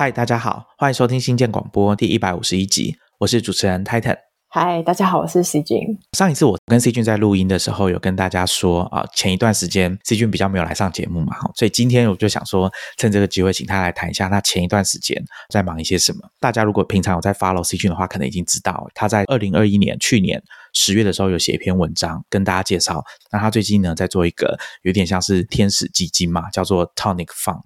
嗨，大家好，欢迎收听新建广播第一百五十一集，我是主持人 Titan。嗨，大家好，我是 C 君。上一次我跟 C 君在录音的时候，有跟大家说啊，前一段时间 C 君比较没有来上节目嘛，所以今天我就想说，趁这个机会，请他来谈一下他前一段时间在忙一些什么。大家如果平常有在 follow C 君的话，可能已经知道他在二零二一年去年十月的时候有写一篇文章跟大家介绍，那他最近呢在做一个有点像是天使基金嘛，叫做 Tonic Fund。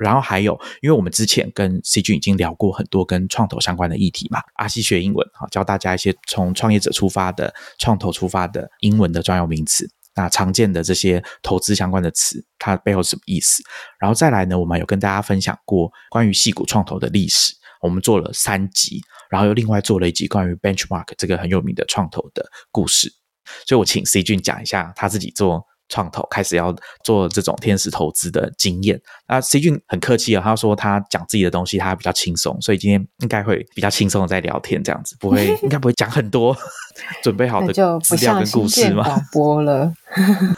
然后还有，因为我们之前跟 C 君已经聊过很多跟创投相关的议题嘛，阿西学英文哈，教大家一些从创业者出发的、创投出发的英文的专有名词，那常见的这些投资相关的词，它背后是什么意思？然后再来呢，我们有跟大家分享过关于细股创投的历史，我们做了三集，然后又另外做了一集关于 Benchmark 这个很有名的创投的故事，所以我请 C 君讲一下他自己做。创投开始要做这种天使投资的经验，那 C 君很客气啊，他说他讲自己的东西他比较轻松，所以今天应该会比较轻松的在聊天这样子，不会 应该不会讲很多准备好的资料跟故事吗？广播了，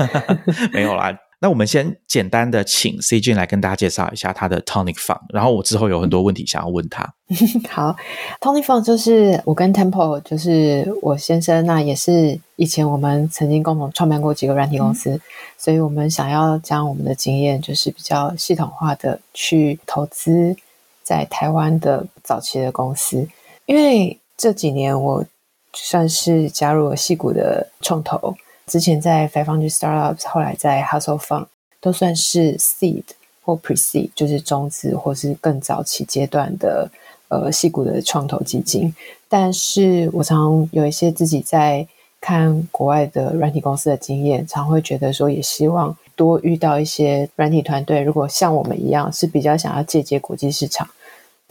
没有啦。那我们先简单的请 C 君来跟大家介绍一下他的 Tonic Fund，然后我之后有很多问题想要问他。好，Tonic Fund 就是我跟 Temple，就是我先生，那也是以前我们曾经共同创办过几个软体公司，所以我们想要将我们的经验，就是比较系统化的去投资在台湾的早期的公司，因为这几年我算是加入了戏股的创投。之前在 Five Hundred Startups，后来在 Hustle Fund，都算是 Seed 或 Pre-Seed，就是中资或是更早期阶段的呃细股的创投基金。但是我常有一些自己在看国外的软体公司的经验，常会觉得说，也希望多遇到一些软体团队，如果像我们一样是比较想要借接国际市场，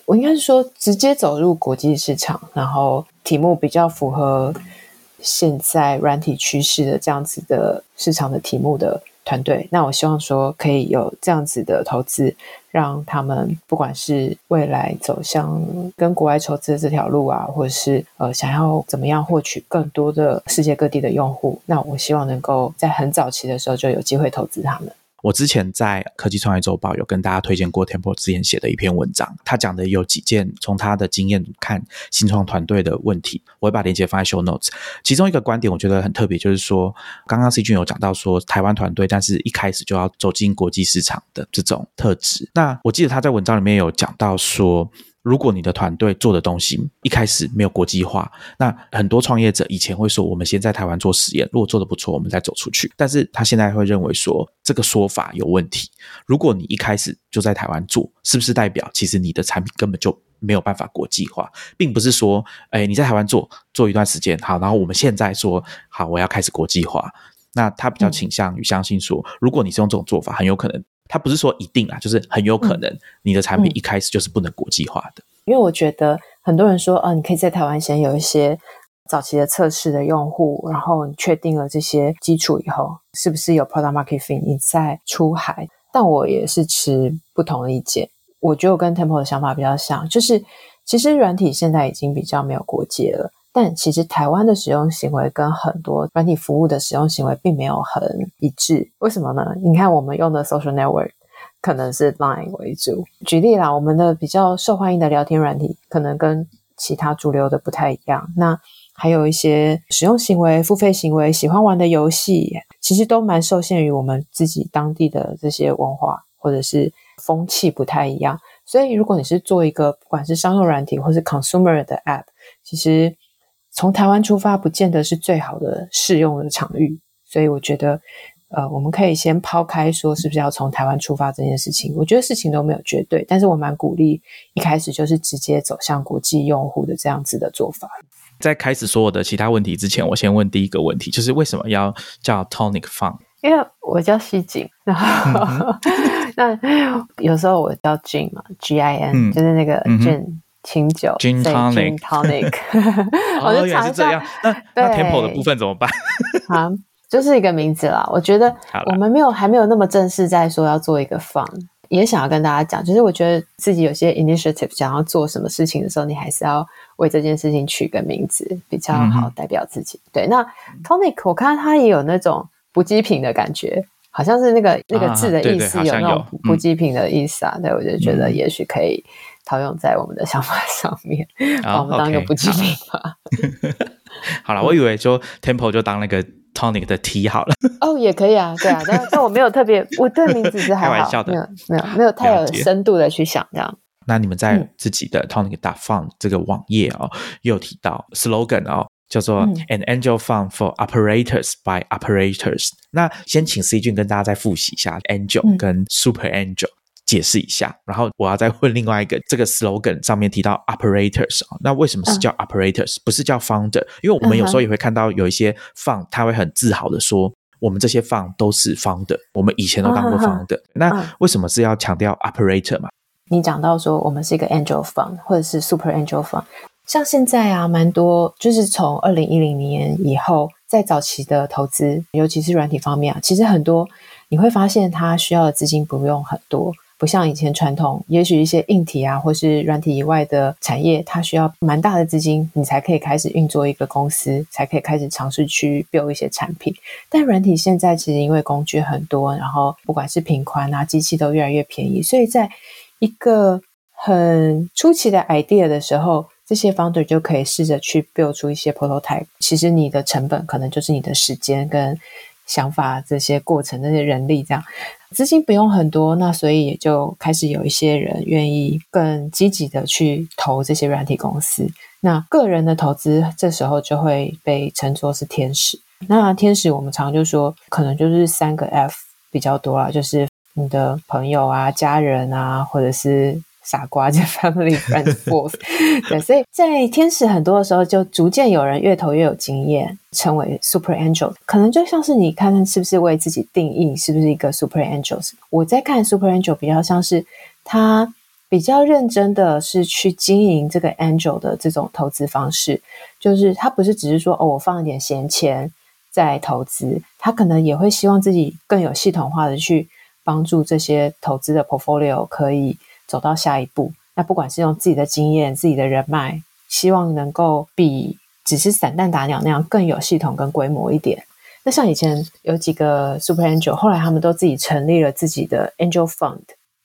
我应该是说直接走入国际市场，然后题目比较符合。现在软体趋势的这样子的市场的题目的团队，那我希望说可以有这样子的投资，让他们不管是未来走向跟国外筹资的这条路啊，或者是呃想要怎么样获取更多的世界各地的用户，那我希望能够在很早期的时候就有机会投资他们。我之前在科技创业周报有跟大家推荐过 Temple 之前写的一篇文章，他讲的有几件从他的经验看新创团队的问题，我会把链接放在 Show Notes。其中一个观点我觉得很特别，就是说刚刚 C 君有讲到说台湾团队，但是一开始就要走进国际市场的这种特质。那我记得他在文章里面有讲到说。如果你的团队做的东西一开始没有国际化，那很多创业者以前会说，我们先在台湾做实验，如果做的不错，我们再走出去。但是他现在会认为说，这个说法有问题。如果你一开始就在台湾做，是不是代表其实你的产品根本就没有办法国际化，并不是说，哎，你在台湾做做一段时间好，然后我们现在说好我要开始国际化，那他比较倾向于相信说，如果你是用这种做法，很有可能。他不是说一定啊，就是很有可能你的产品一开始就是不能国际化的。因为我觉得很多人说，啊，你可以在台湾先有一些早期的测试的用户，然后你确定了这些基础以后，是不是有 product market fit，你再出海。但我也是持不同的意见。我觉得我跟 Temple 的想法比较像，就是其实软体现在已经比较没有国界了。但其实台湾的使用行为跟很多软体服务的使用行为并没有很一致，为什么呢？你看我们用的 social network 可能是 Line 为主。举例啦，我们的比较受欢迎的聊天软体可能跟其他主流的不太一样。那还有一些使用行为、付费行为、喜欢玩的游戏，其实都蛮受限于我们自己当地的这些文化或者是风气不太一样。所以如果你是做一个不管是商用软体或是 consumer 的 app，其实从台湾出发，不见得是最好的适用的场域，所以我觉得，呃，我们可以先抛开说是不是要从台湾出发这件事情。我觉得事情都没有绝对，但是我蛮鼓励一开始就是直接走向国际用户的这样子的做法。在开始所有的其他问题之前，我先问第一个问题，就是为什么要叫 Tonic Fun？因为我叫西景，然后 那有时候我叫 Jin 嘛，G I N，就是那个 Gin。清酒，Gin Tonic，哦，原来是这样。那 那 Temple 的部分怎么办？啊，就是一个名字啦。我觉得我们没有还没有那么正式在说要做一个 fun，也想要跟大家讲，就是我觉得自己有些 initiative 想要做什么事情的时候，你还是要为这件事情取个名字，比较好代表自己。对，那 Tonic 我看它也有那种补给品的感觉，好像是那个那个字的意思有那种补给品的意思啊。对，我就觉得也许可以。套用在我们的想法上面，把 我们当一个不记名吧。好了，我以为就 Temple 就当那个 Tonic 的 T 好了。哦，也可以啊，对啊，但但我没有特别，我对名字是还好，没有没有没有太有深度的去想这样。那你们在自己的 Tonic 打 Fund 这个网页哦，又提到 slogan 哦，叫做 An Angel Fund for Operators by Operators。那先请 C 君跟大家再复习一下 Angel 跟 Super Angel。解释一下，然后我要再问另外一个，这个 slogan 上面提到 operators 啊，那为什么是叫 operators，不是叫 founder？因为我们有时候也会看到有一些 fund，他会很自豪的说，我们这些 fund 都是 founder，我们以前都当过 founder。那为什么是要强调 operator 嘛？你讲到说我们是一个 angel fund 或者是 super angel fund，像现在啊，蛮多就是从二零一零年以后，在早期的投资，尤其是软体方面啊，其实很多你会发现它需要的资金不用很多。不像以前传统，也许一些硬体啊，或是软体以外的产业，它需要蛮大的资金，你才可以开始运作一个公司，才可以开始尝试去 build 一些产品。但软体现在其实因为工具很多，然后不管是频宽啊，机器都越来越便宜，所以在一个很初期的 idea 的时候，这些 founder 就可以试着去 build 出一些 prototype。其实你的成本可能就是你的时间跟。想法这些过程，那些人力这样，资金不用很多，那所以也就开始有一些人愿意更积极的去投这些软体公司。那个人的投资这时候就会被称作是天使。那天使我们常就说，可能就是三个 F 比较多啦，就是你的朋友啊、家人啊，或者是。傻瓜，就 family friends force，对，所以在天使很多的时候，就逐渐有人越投越有经验，成为 super angel，可能就像是你看看是不是为自己定义是不是一个 super angels。我在看 super angel 比较像是他比较认真的是去经营这个 angel 的这种投资方式，就是他不是只是说哦我放一点闲钱在投资，他可能也会希望自己更有系统化的去帮助这些投资的 portfolio 可以。走到下一步，那不管是用自己的经验、自己的人脉，希望能够比只是散弹打鸟那样更有系统跟规模一点。那像以前有几个 Super Angel，后来他们都自己成立了自己的 Angel Fund，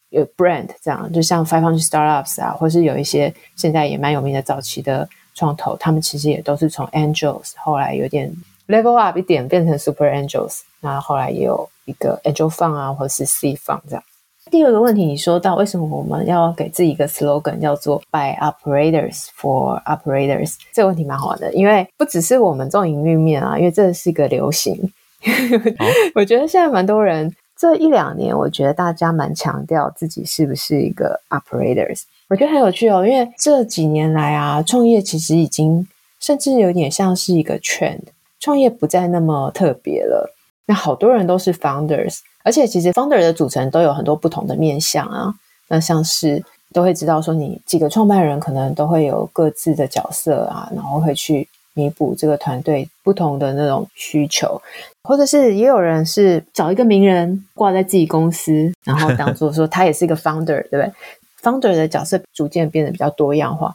有 brand 这样，就像 Five Hundred Startups 啊，或是有一些现在也蛮有名的早期的创投，他们其实也都是从 Angels 后来有点 level up 一点，变成 Super Angels，那后来也有一个 Angel Fund 啊，或是 C Fund 这样。第二个问题，你说到为什么我们要给自己一个 slogan 叫做 “By Operators for Operators”？这个问题蛮好玩的，因为不只是我们这种营运面啊，因为这是一个流行。我觉得现在蛮多人这一两年，我觉得大家蛮强调自己是不是一个 operators。我觉得很有趣哦，因为这几年来啊，创业其实已经甚至有点像是一个 trend，创业不再那么特别了。那好多人都是 founders。而且其实 founder 的组成都有很多不同的面向啊，那像是都会知道说，你几个创办人可能都会有各自的角色啊，然后会去弥补这个团队不同的那种需求，或者是也有人是找一个名人挂在自己公司，然后当做说他也是一个 founder，对不对？founder 的角色逐渐变得比较多样化，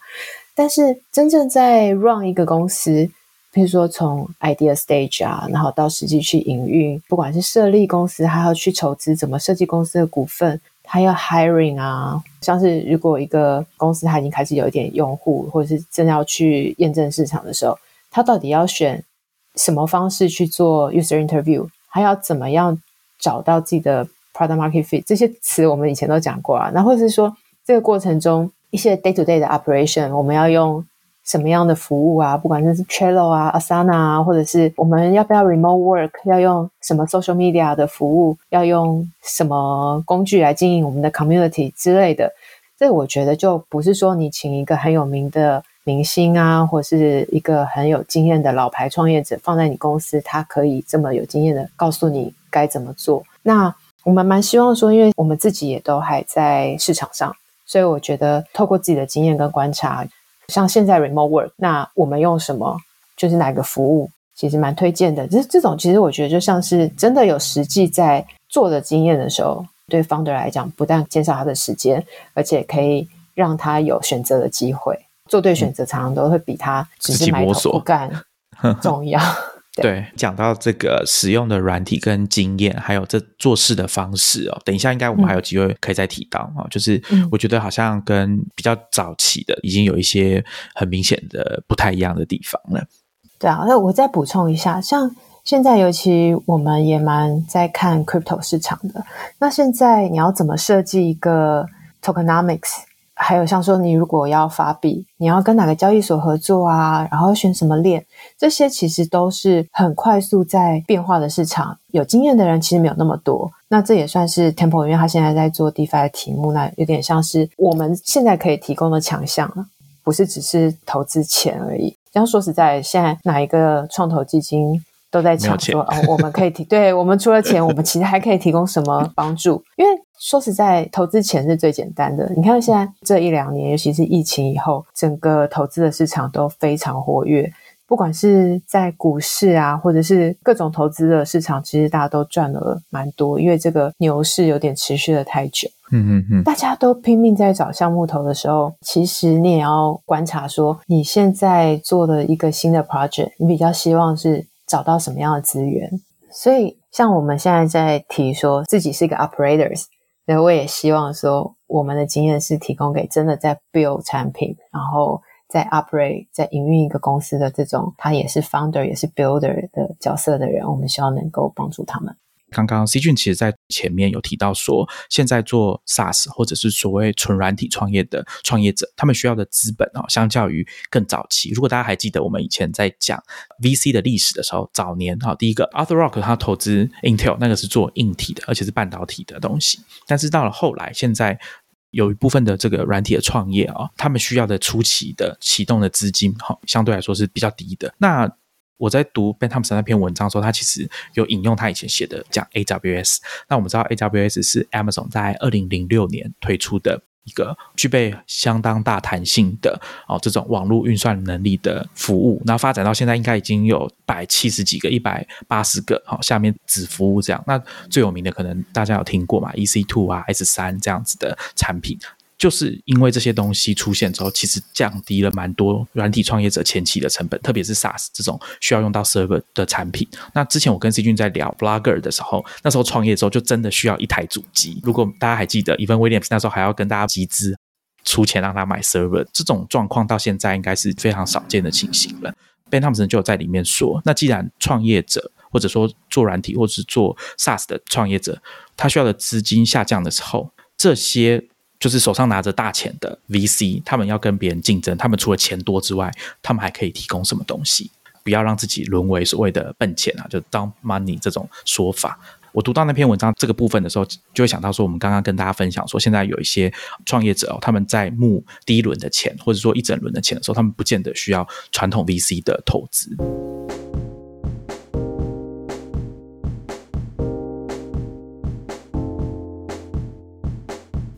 但是真正在 run 一个公司。比如说，从 idea stage 啊，然后到实际去营运，不管是设立公司，还要去筹资，怎么设计公司的股份，还要 hiring 啊，像是如果一个公司它已经开始有一点用户，或者是正要去验证市场的时候，它到底要选什么方式去做 user interview，还要怎么样找到自己的 product market fit，这些词我们以前都讲过啊。那或者是说，这个过程中一些 day to day 的 operation，我们要用。什么样的服务啊？不管是 Trello 啊、Asana 啊，或者是我们要不要 Remote Work，要用什么 Social Media 的服务，要用什么工具来经营我们的 Community 之类的，这我觉得就不是说你请一个很有名的明星啊，或是一个很有经验的老牌创业者放在你公司，他可以这么有经验的告诉你该怎么做。那我们蛮希望说，因为我们自己也都还在市场上，所以我觉得透过自己的经验跟观察。像现在 remote work，那我们用什么？就是哪个服务，其实蛮推荐的。这这种其实我觉得就像是真的有实际在做的经验的时候，对 founder 来讲，不但减少他的时间，而且可以让他有选择的机会。做对选择，常常都会比他只是埋头不干 重要。对，讲到这个使用的软体跟经验，还有这做事的方式哦，等一下应该我们还有机会可以再提到啊。就是我觉得好像跟比较早期的已经有一些很明显的不太一样的地方了。对啊，那我再补充一下，像现在尤其我们也蛮在看 crypto 市场的。那现在你要怎么设计一个 tokenomics？还有像说，你如果要发币，你要跟哪个交易所合作啊？然后选什么链，这些其实都是很快速在变化的市场。有经验的人其实没有那么多。那这也算是 Temple，因为他现在在做 DeFi 的题目，那有点像是我们现在可以提供的强项了，不是只是投资钱而已。这样说实在，现在哪一个创投基金？都在抢说哦，我们可以提，对我们除了钱，我们其实还可以提供什么帮助？因为说实在，投资钱是最简单的。你看现在这一两年，尤其是疫情以后，整个投资的市场都非常活跃，不管是在股市啊，或者是各种投资的市场，其实大家都赚了蛮多。因为这个牛市有点持续的太久，嗯嗯嗯，大家都拼命在找项目投的时候，其实你也要观察说，你现在做的一个新的 project，你比较希望是。找到什么样的资源？所以像我们现在在提说自己是一个 operators，我也希望说我们的经验是提供给真的在 build 产品，然后在 operate 在营运一个公司的这种，他也是 founder 也是 builder 的角色的人，我们希望能够帮助他们。刚刚 C 俊其实在前面有提到说，现在做 SaaS 或者是所谓纯软体创业的创业者，他们需要的资本哦，相较于更早期，如果大家还记得我们以前在讲 VC 的历史的时候，早年哈，第一个 Arthur Rock 他投资 Intel 那个是做硬体的，而且是半导体的东西，但是到了后来，现在有一部分的这个软体的创业啊，他们需要的初期的启动的资金哈，相对来说是比较低的。那我在读 Ben Thompson 那篇文章的时候，他其实有引用他以前写的讲 AWS。那我们知道 AWS 是 Amazon 在二零零六年推出的一个具备相当大弹性的哦这种网络运算能力的服务。那发展到现在，应该已经有百七十几个、一百八十个好下面子服务这样。那最有名的可能大家有听过嘛？EC Two 啊、S 三这样子的产品。就是因为这些东西出现之后，其实降低了蛮多软体创业者前期的成本，特别是 SaaS 这种需要用到 server 的产品。那之前我跟 C 君在聊 Blogger 的时候，那时候创业的时候就真的需要一台主机。如果大家还记得，Even Williams 那时候还要跟大家集资出钱让他买 server，这种状况到现在应该是非常少见的情形了。Ben Thompson 就有在里面说，那既然创业者或者说做软体或者是做 SaaS 的创业者，他需要的资金下降的时候，这些就是手上拿着大钱的 VC，他们要跟别人竞争，他们除了钱多之外，他们还可以提供什么东西？不要让自己沦为所谓的笨钱啊，就当 money 这种说法。我读到那篇文章这个部分的时候，就会想到说，我们刚刚跟大家分享说，现在有一些创业者哦，他们在募第一轮的钱，或者说一整轮的钱的时候，他们不见得需要传统 VC 的投资。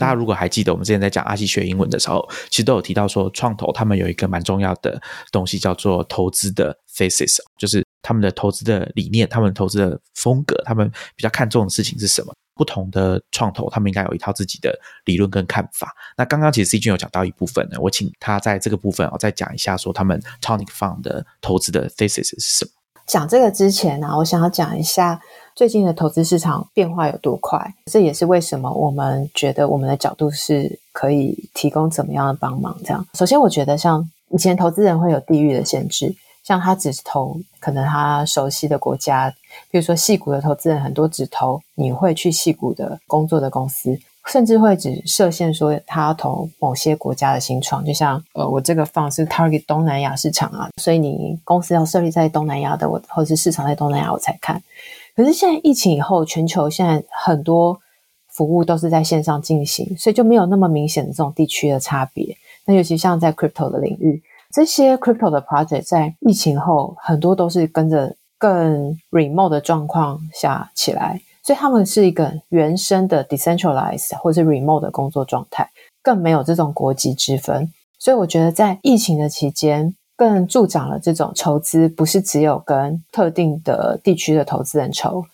大家如果还记得，我们之前在讲阿西学英文的时候，其实都有提到说，创投他们有一个蛮重要的东西，叫做投资的 thesis，就是他们的投资的理念，他们投资的风格，他们比较看重的事情是什么？不同的创投，他们应该有一套自己的理论跟看法。那刚刚其实 C 君有讲到一部分呢，我请他在这个部分哦再讲一下，说他们 Tonic Fund 的投资的 thesis 是什么？讲这个之前呢，我想要讲一下。最近的投资市场变化有多快？这也是为什么我们觉得我们的角度是可以提供怎么样的帮忙。这样，首先我觉得像以前投资人会有地域的限制，像他只投可能他熟悉的国家，比如说戏股的投资人很多只投你会去戏股的工作的公司，甚至会只设限说他投某些国家的新创，就像呃我这个方是 target 东南亚市场啊，所以你公司要设立在东南亚的，我或者是市场在东南亚我才看。可是现在疫情以后，全球现在很多服务都是在线上进行，所以就没有那么明显的这种地区的差别。那尤其像在 crypto 的领域，这些 crypto 的 project 在疫情后很多都是跟着更 remote 的状况下起来，所以他们是一个原生的 decentralized 或是 remote 的工作状态，更没有这种国籍之分。所以我觉得在疫情的期间。更助长了这种筹资，不是只有跟特定的地区的投资人筹。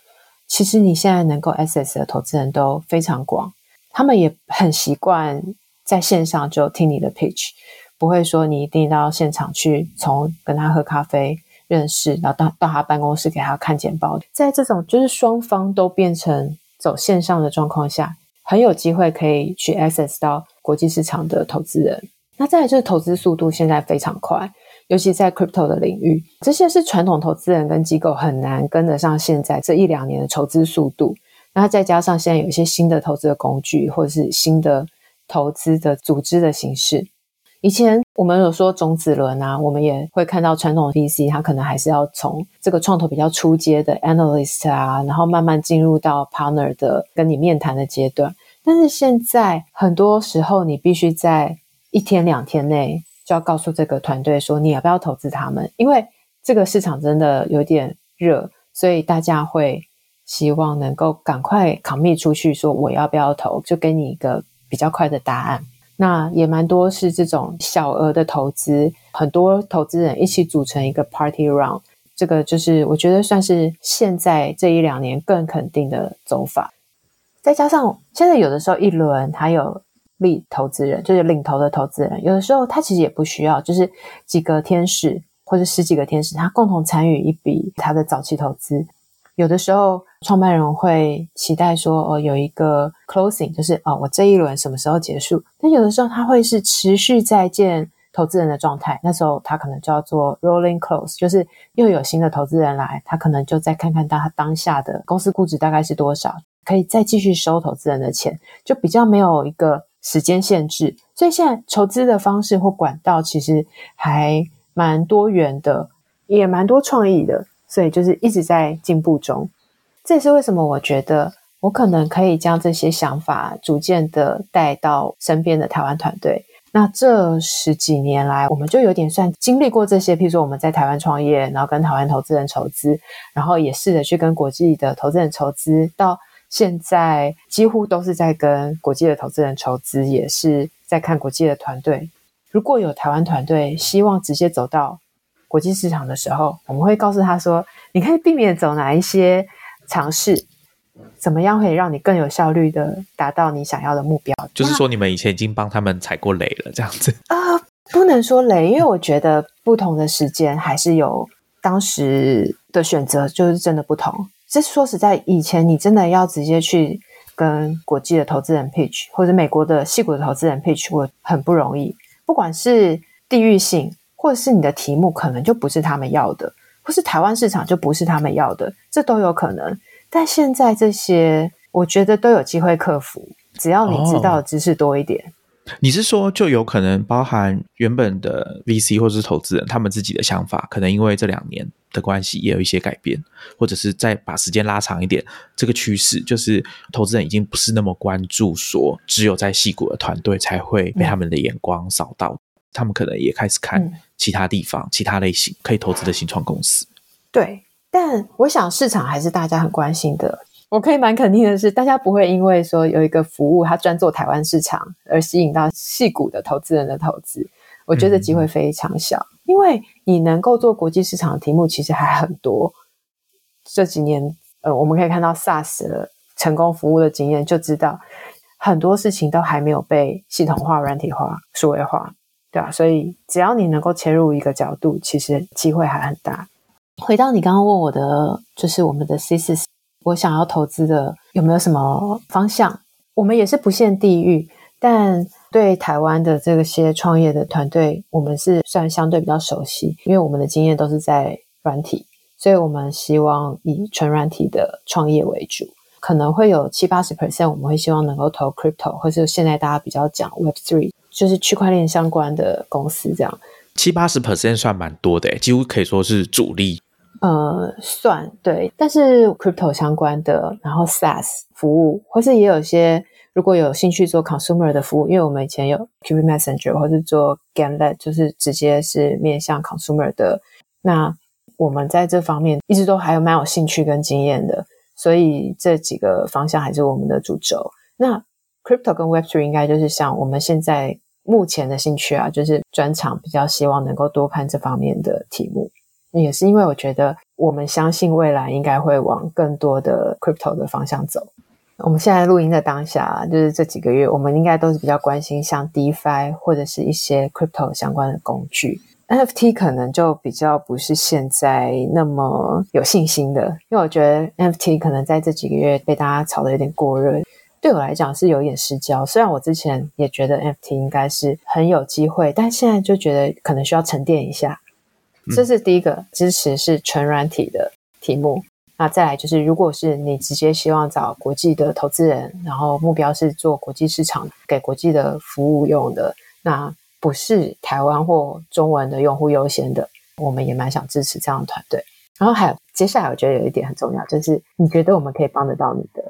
其实你现在能够 access 的投资人都非常广，他们也很习惯在线上就听你的 pitch，不会说你一定到现场去从跟他喝咖啡，认识，然后到到他办公室给他看简报。在这种就是双方都变成走线上的状况下，很有机会可以去 access 到国际市场的投资人。那再来就是投资速度现在非常快，尤其在 crypto 的领域，这些是传统投资人跟机构很难跟得上现在这一两年的筹资速度。那再加上现在有一些新的投资的工具，或者是新的投资的组织的形式。以前我们有说种子轮啊，我们也会看到传统 VC，它可能还是要从这个创投比较初阶的 analyst 啊，然后慢慢进入到 partner 的跟你面谈的阶段。但是现在很多时候，你必须在一天两天内就要告诉这个团队说你要不要投资他们，因为这个市场真的有点热，所以大家会希望能够赶快 commit 出去，说我要不要投，就给你一个比较快的答案。那也蛮多是这种小额的投资，很多投资人一起组成一个 party round，这个就是我觉得算是现在这一两年更肯定的走法。再加上现在有的时候一轮还有立投资人，就是领头的投资人，有的时候他其实也不需要，就是几个天使或者十几个天使，他共同参与一笔他的早期投资。有的时候，创办人会期待说，哦，有一个 closing，就是哦，我这一轮什么时候结束？但有的时候，他会是持续在见投资人的状态。那时候，他可能叫做 rolling close，就是又有新的投资人来，他可能就再看看他当下的公司估值大概是多少，可以再继续收投资人的钱，就比较没有一个时间限制。所以现在筹资的方式或管道其实还蛮多元的，也蛮多创意的。所以就是一直在进步中，这也是为什么我觉得我可能可以将这些想法逐渐的带到身边的台湾团队。那这十几年来，我们就有点算经历过这些，譬如说我们在台湾创业，然后跟台湾投资人筹资，然后也试着去跟国际的投资人筹资，到现在几乎都是在跟国际的投资人筹资，也是在看国际的团队。如果有台湾团队希望直接走到。国际市场的时候，我们会告诉他说：“你可以避免走哪一些尝试，怎么样可以让你更有效率的达到你想要的目标？”就是说，你们以前已经帮他们踩过雷了，这样子啊？不能说雷，因为我觉得不同的时间还是有当时的选择，就是真的不同。这说实在，以前你真的要直接去跟国际的投资人 pitch，或者美国的细股的投资人 pitch，我很不容易。不管是地域性。或者是你的题目可能就不是他们要的，或是台湾市场就不是他们要的，这都有可能。但现在这些，我觉得都有机会克服，只要你知道知识多一点。你是说，就有可能包含原本的 VC 或者是投资人，他们自己的想法，可能因为这两年的关系也有一些改变，或者是再把时间拉长一点，这个趋势就是投资人已经不是那么关注，说只有在戏骨的团队才会被他们的眼光扫到。他们可能也开始看其他地方、其他类型可以投资的新创公司。对，但我想市场还是大家很关心的。我可以蛮肯定的是，大家不会因为说有一个服务它专做台湾市场而吸引到细股的投资人的投资。我觉得机会非常小，因为你能够做国际市场的题目其实还很多。这几年，呃，我们可以看到 SaaS 的成功服务的经验，就知道很多事情都还没有被系统化、软体化、数位化。对啊，所以只要你能够切入一个角度，其实机会还很大。回到你刚刚问我的，就是我们的 C 四，我想要投资的有没有什么方向？我们也是不限地域，但对台湾的这些创业的团队，我们是算相对比较熟悉，因为我们的经验都是在软体，所以我们希望以纯软体的创业为主，可能会有七八十 percent，我们会希望能够投 crypto，或是现在大家比较讲 Web three。就是区块链相关的公司，这样七八十 percent 算蛮多的，几乎可以说是主力。呃，算对，但是 crypto 相关的，然后 SaaS 服务，或是也有些如果有兴趣做 consumer 的服务，因为我们以前有 QQ Messenger 或是做 Gamelet，就是直接是面向 consumer 的。那我们在这方面一直都还有蛮有兴趣跟经验的，所以这几个方向还是我们的主轴。那 Crypto 跟 Web3 应该就是像我们现在目前的兴趣啊，就是专场比较希望能够多看这方面的题目，也是因为我觉得我们相信未来应该会往更多的 Crypto 的方向走。我们现在录音的当下，就是这几个月，我们应该都是比较关心像 DeFi 或者是一些 Crypto 相关的工具。NFT 可能就比较不是现在那么有信心的，因为我觉得 NFT 可能在这几个月被大家炒的有点过热，对我来讲是有点失焦。虽然我之前也觉得 NFT 应该是很有机会，但现在就觉得可能需要沉淀一下。这是第一个支持是纯软体的题目。那再来就是，如果是你直接希望找国际的投资人，然后目标是做国际市场给国际的服务用的，那。不是台湾或中文的用户优先的，我们也蛮想支持这样的团队。然后还有接下来，我觉得有一点很重要，就是你觉得我们可以帮得到你的，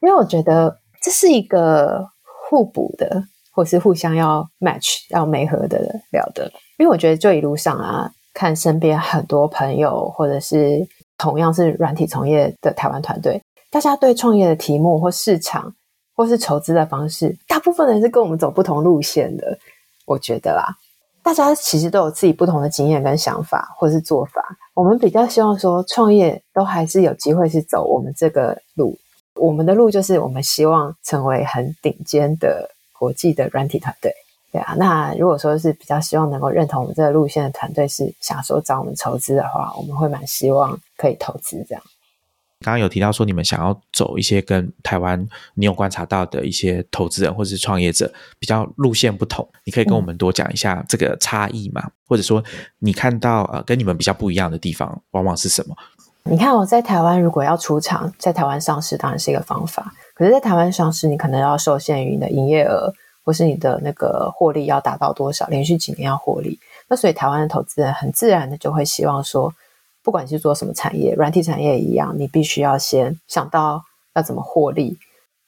因为我觉得这是一个互补的，或是互相要 match 要媒合的了的。因为我觉得就一路上啊，看身边很多朋友，或者是同样是软体从业的台湾团队，大家对创业的题目或市场或是筹资的方式，大部分人是跟我们走不同路线的。我觉得啦，大家其实都有自己不同的经验跟想法，或是做法。我们比较希望说，创业都还是有机会是走我们这个路。我们的路就是我们希望成为很顶尖的国际的软体团队，对啊。那如果说是比较希望能够认同我们这个路线的团队，是想说找我们筹资的话，我们会蛮希望可以投资这样。刚刚有提到说，你们想要走一些跟台湾你有观察到的一些投资人或者是创业者比较路线不同，你可以跟我们多讲一下这个差异吗？或者说你看到呃跟你们比较不一样的地方，往往是什么？你看我在台湾如果要出场，在台湾上市当然是一个方法，可是，在台湾上市你可能要受限于你的营业额或是你的那个获利要达到多少，连续几年要获利，那所以台湾的投资人很自然的就会希望说。不管是做什么产业，软体产业一样，你必须要先想到要怎么获利，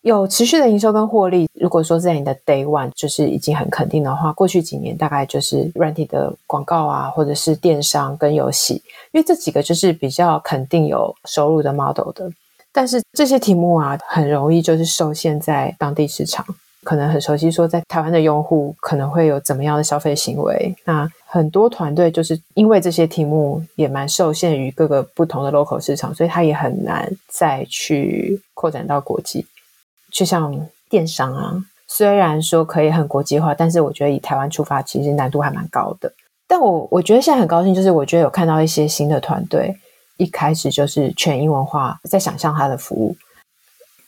有持续的营收跟获利。如果说在你的 day one 就是已经很肯定的话，过去几年大概就是软体的广告啊，或者是电商跟游戏，因为这几个就是比较肯定有收入的 model 的。但是这些题目啊，很容易就是受限在当地市场。可能很熟悉，说在台湾的用户可能会有怎么样的消费行为。那很多团队就是因为这些题目也蛮受限于各个不同的 local 市场，所以他也很难再去扩展到国际。就像电商啊，虽然说可以很国际化，但是我觉得以台湾出发，其实难度还蛮高的。但我我觉得现在很高兴，就是我觉得有看到一些新的团队，一开始就是全英文化，在想象它的服务。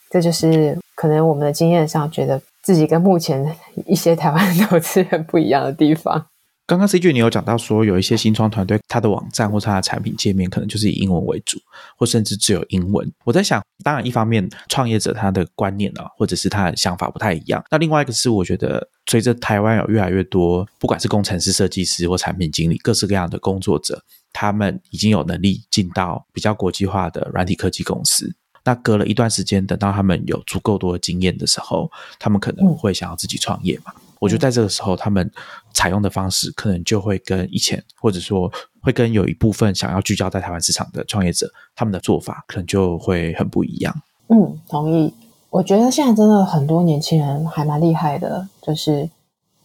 这就是可能我们的经验上觉得。自己跟目前一些台湾投资人不一样的地方。刚刚 C 君你有讲到说，有一些新创团队，它的网站或它的产品界面可能就是以英文为主，或甚至只有英文。我在想，当然一方面创业者他的观念啊，或者是他的想法不太一样。那另外一个是，我觉得随着台湾有越来越多，不管是工程师、设计师或产品经理，各式各样的工作者，他们已经有能力进到比较国际化的软体科技公司。那隔了一段时间，等到他们有足够多的经验的时候，他们可能会想要自己创业嘛？我觉得在这个时候，他们采用的方式可能就会跟以前，或者说会跟有一部分想要聚焦在台湾市场的创业者，他们的做法可能就会很不一样。嗯，同意。我觉得现在真的很多年轻人还蛮厉害的，就是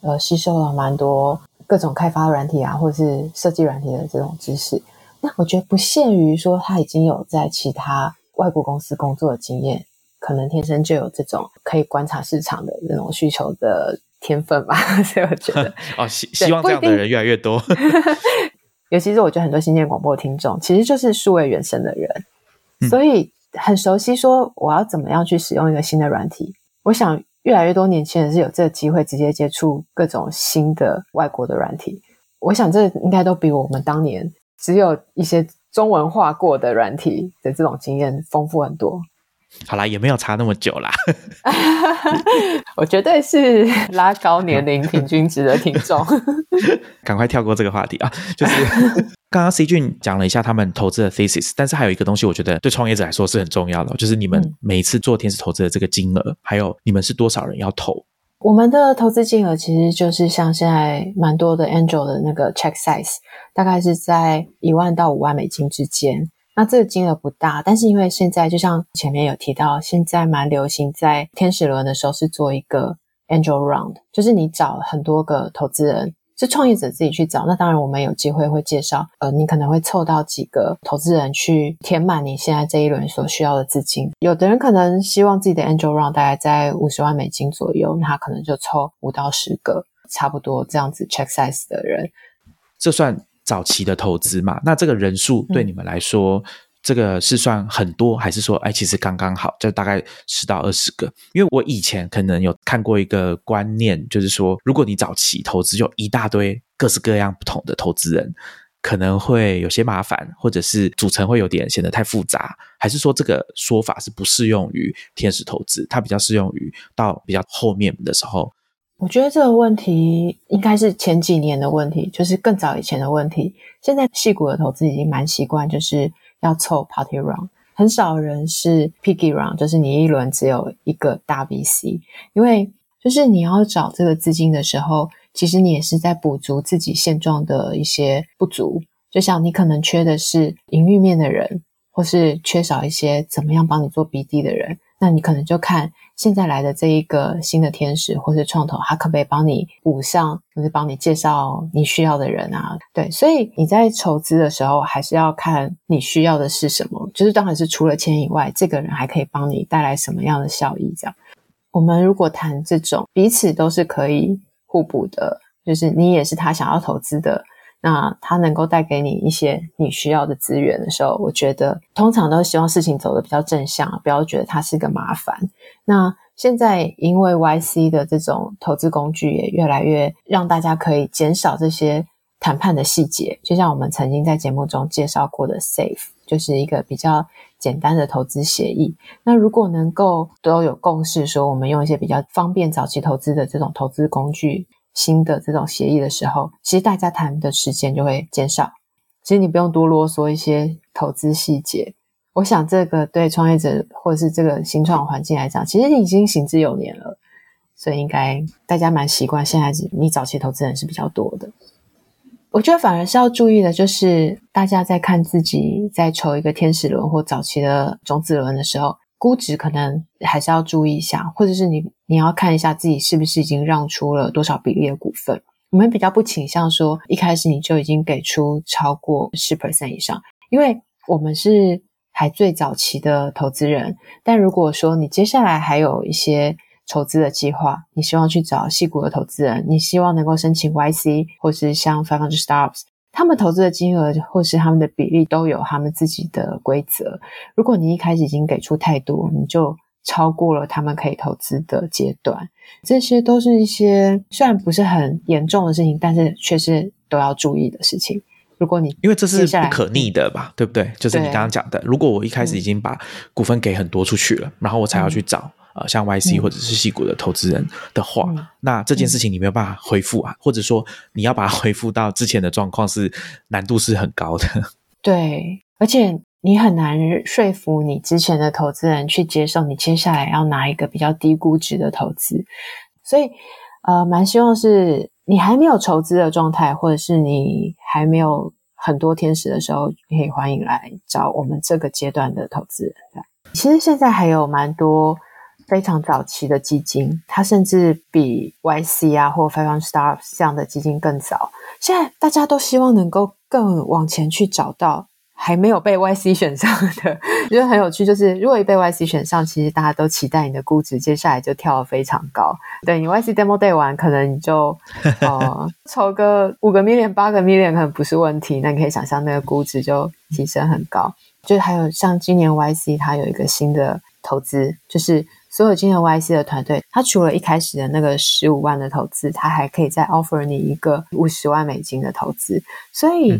呃，吸收了蛮多各种开发软体啊，或者是设计软体的这种知识。那我觉得不限于说他已经有在其他。外国公司工作的经验，可能天生就有这种可以观察市场的那种需求的天分吧，所以我觉得 哦，希希望这样的人越来越多。尤其是我觉得很多新建广播听众其实就是数位原生的人，所以很熟悉说我要怎么样去使用一个新的软体。我想越来越多年轻人是有这个机会直接接触各种新的外国的软体。我想这应该都比我们当年只有一些。中文化过的软体的这种经验丰富很多。好啦，也没有差那么久啦。我绝对是拉高年龄平均值的听众。赶快跳过这个话题啊！就是 刚刚 C 俊讲了一下他们投资的 thesis，但是还有一个东西，我觉得对创业者来说是很重要的，就是你们每一次做天使投资的这个金额，还有你们是多少人要投。我们的投资金额其实就是像现在蛮多的 angel 的那个 check size，大概是在一万到五万美金之间。那这个金额不大，但是因为现在就像前面有提到，现在蛮流行在天使轮的时候是做一个 angel round，就是你找很多个投资人。是创业者自己去找，那当然我们有机会会介绍，呃，你可能会凑到几个投资人去填满你现在这一轮所需要的资金。有的人可能希望自己的 angel round 大概在五十万美金左右，那他可能就凑五到十个，差不多这样子 check size 的人。这算早期的投资嘛？那这个人数对你们来说，这个是算很多，还是说，哎，其实刚刚好，就大概十到二十个？因为我以前可能有看过一个观念，就是说，如果你早期投资，就一大堆各式各样不同的投资人。可能会有些麻烦，或者是组成会有点显得太复杂，还是说这个说法是不适用于天使投资，它比较适用于到比较后面的时候？我觉得这个问题应该是前几年的问题，就是更早以前的问题。现在细股的投资已经蛮习惯，就是要凑 party round，很少人是 piggy round，就是你一轮只有一个大 VC，因为就是你要找这个资金的时候。其实你也是在补足自己现状的一些不足，就像你可能缺的是营运面的人，或是缺少一些怎么样帮你做 BD 的人，那你可能就看现在来的这一个新的天使或是创投，他可不可以帮你补上，或是帮你介绍你需要的人啊？对，所以你在筹资的时候，还是要看你需要的是什么，就是当然是除了钱以外，这个人还可以帮你带来什么样的效益？这样，我们如果谈这种彼此都是可以。互补的，就是你也是他想要投资的，那它能够带给你一些你需要的资源的时候，我觉得通常都希望事情走得比较正向，不要觉得它是个麻烦。那现在因为 YC 的这种投资工具也越来越让大家可以减少这些谈判的细节，就像我们曾经在节目中介绍过的 Safe，就是一个比较简单的投资协议。那如果能够都有共识，说我们用一些比较方便早期投资的这种投资工具。新的这种协议的时候，其实大家谈的时间就会减少。其实你不用多啰嗦一些投资细节。我想这个对创业者或者是这个新创环境来讲，其实已经行之有年了，所以应该大家蛮习惯。现在你早期投资人是比较多的。我觉得反而是要注意的，就是大家在看自己在筹一个天使轮或早期的种子轮的时候。估值可能还是要注意一下，或者是你你要看一下自己是不是已经让出了多少比例的股份。我们比较不倾向说一开始你就已经给出超过十 percent 以上，因为我们是还最早期的投资人。但如果说你接下来还有一些筹资的计划，你希望去找细股的投资人，你希望能够申请 YC 或是像 Five Hundred Startups。他们投资的金额或是他们的比例都有他们自己的规则。如果你一开始已经给出太多，你就超过了他们可以投资的阶段。这些都是一些虽然不是很严重的事情，但是却是都要注意的事情。如果你因为这是不可逆的吧，对不对？就是你刚刚讲的，如果我一开始已经把股份给很多出去了，然后我才要去找。呃，像 YC 或者是细股的投资人的话，那这件事情你没有办法恢复啊，或者说你要把它恢复到之前的状况，是难度是很高的。对，而且你很难说服你之前的投资人去接受你接下来要拿一个比较低估值的投资，所以呃，蛮希望是你还没有筹资的状态，或者是你还没有很多天使的时候，可以欢迎来找我们这个阶段的投资人。其实现在还有蛮多。非常早期的基金，它甚至比 YC 啊或 f i v e Star 这样的基金更早。现在大家都希望能够更往前去找到还没有被 YC 选上的，觉得很有趣。就是如果一被 YC 选上，其实大家都期待你的估值接下来就跳得非常高。对你 YC Demo Day 完，可能你就呃筹个五个 million、八个 million 可能不是问题。那你可以想象那个估值就提升很高。就还有像今年 YC 它有一个新的投资，就是。所有今年 YC 的团队，它除了一开始的那个十五万的投资，它还可以再 offer 你一个五十万美金的投资。所以，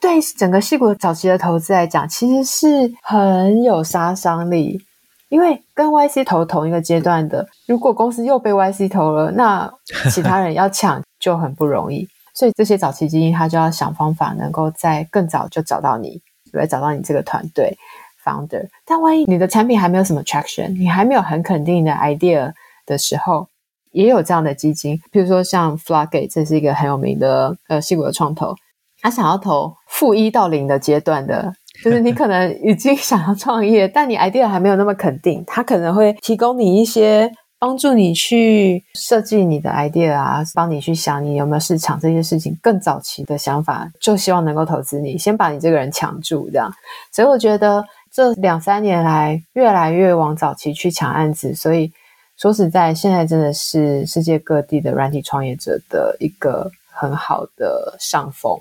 对整个细股早期的投资来讲，其实是很有杀伤力。因为跟 YC 投同一个阶段的，如果公司又被 YC 投了，那其他人要抢就很不容易。所以这些早期基金，他就要想方法，能够在更早就找到你，对，找到你这个团队。founder，但万一你的产品还没有什么 traction，你还没有很肯定的 idea 的时候，也有这样的基金，比如说像 Floodgate，这是一个很有名的呃戏骨的创投，他想要投负一到零的阶段的，就是你可能已经想要创业，但你 idea 还没有那么肯定，他可能会提供你一些帮助你去设计你的 idea 啊，帮你去想你有没有市场这些事情更早期的想法，就希望能够投资你，先把你这个人抢住这样，所以我觉得。这两三年来，越来越往早期去抢案子，所以说实在，现在真的是世界各地的软体创业者的一个很好的上风。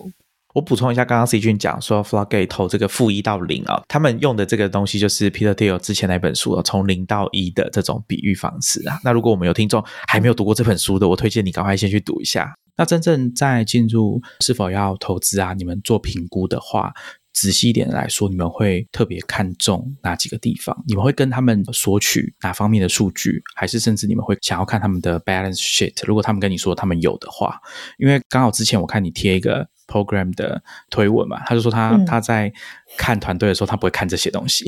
我补充一下，刚刚 C 君讲说 f l o g g a t e 投这个负一到零啊，他们用的这个东西就是 Peter Thiel 之前那本书从零到一的这种比喻方式啊。那如果我们有听众还没有读过这本书的，我推荐你赶快先去读一下。那真正在进入是否要投资啊，你们做评估的话。仔细一点来说，你们会特别看重哪几个地方？你们会跟他们索取哪方面的数据，还是甚至你们会想要看他们的 balance sheet？如果他们跟你说他们有的话，因为刚好之前我看你贴一个 program 的推文嘛，他就说他他在看团队的时候，他不会看这些东西。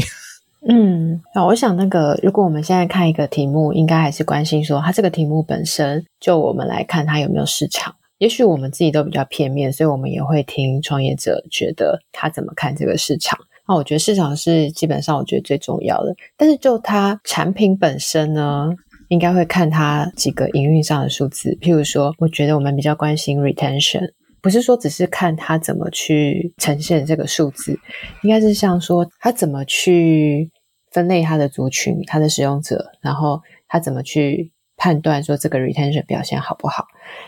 嗯，那我想那个，如果我们现在看一个题目，应该还是关心说，它这个题目本身，就我们来看它有没有市场。也许我们自己都比较片面，所以我们也会听创业者觉得他怎么看这个市场。那我觉得市场是基本上我觉得最重要的，但是就它产品本身呢，应该会看它几个营运上的数字。譬如说，我觉得我们比较关心 retention，不是说只是看他怎么去呈现这个数字，应该是像说他怎么去分类他的族群、他的使用者，然后他怎么去。判断说这个 retention 表现好不好，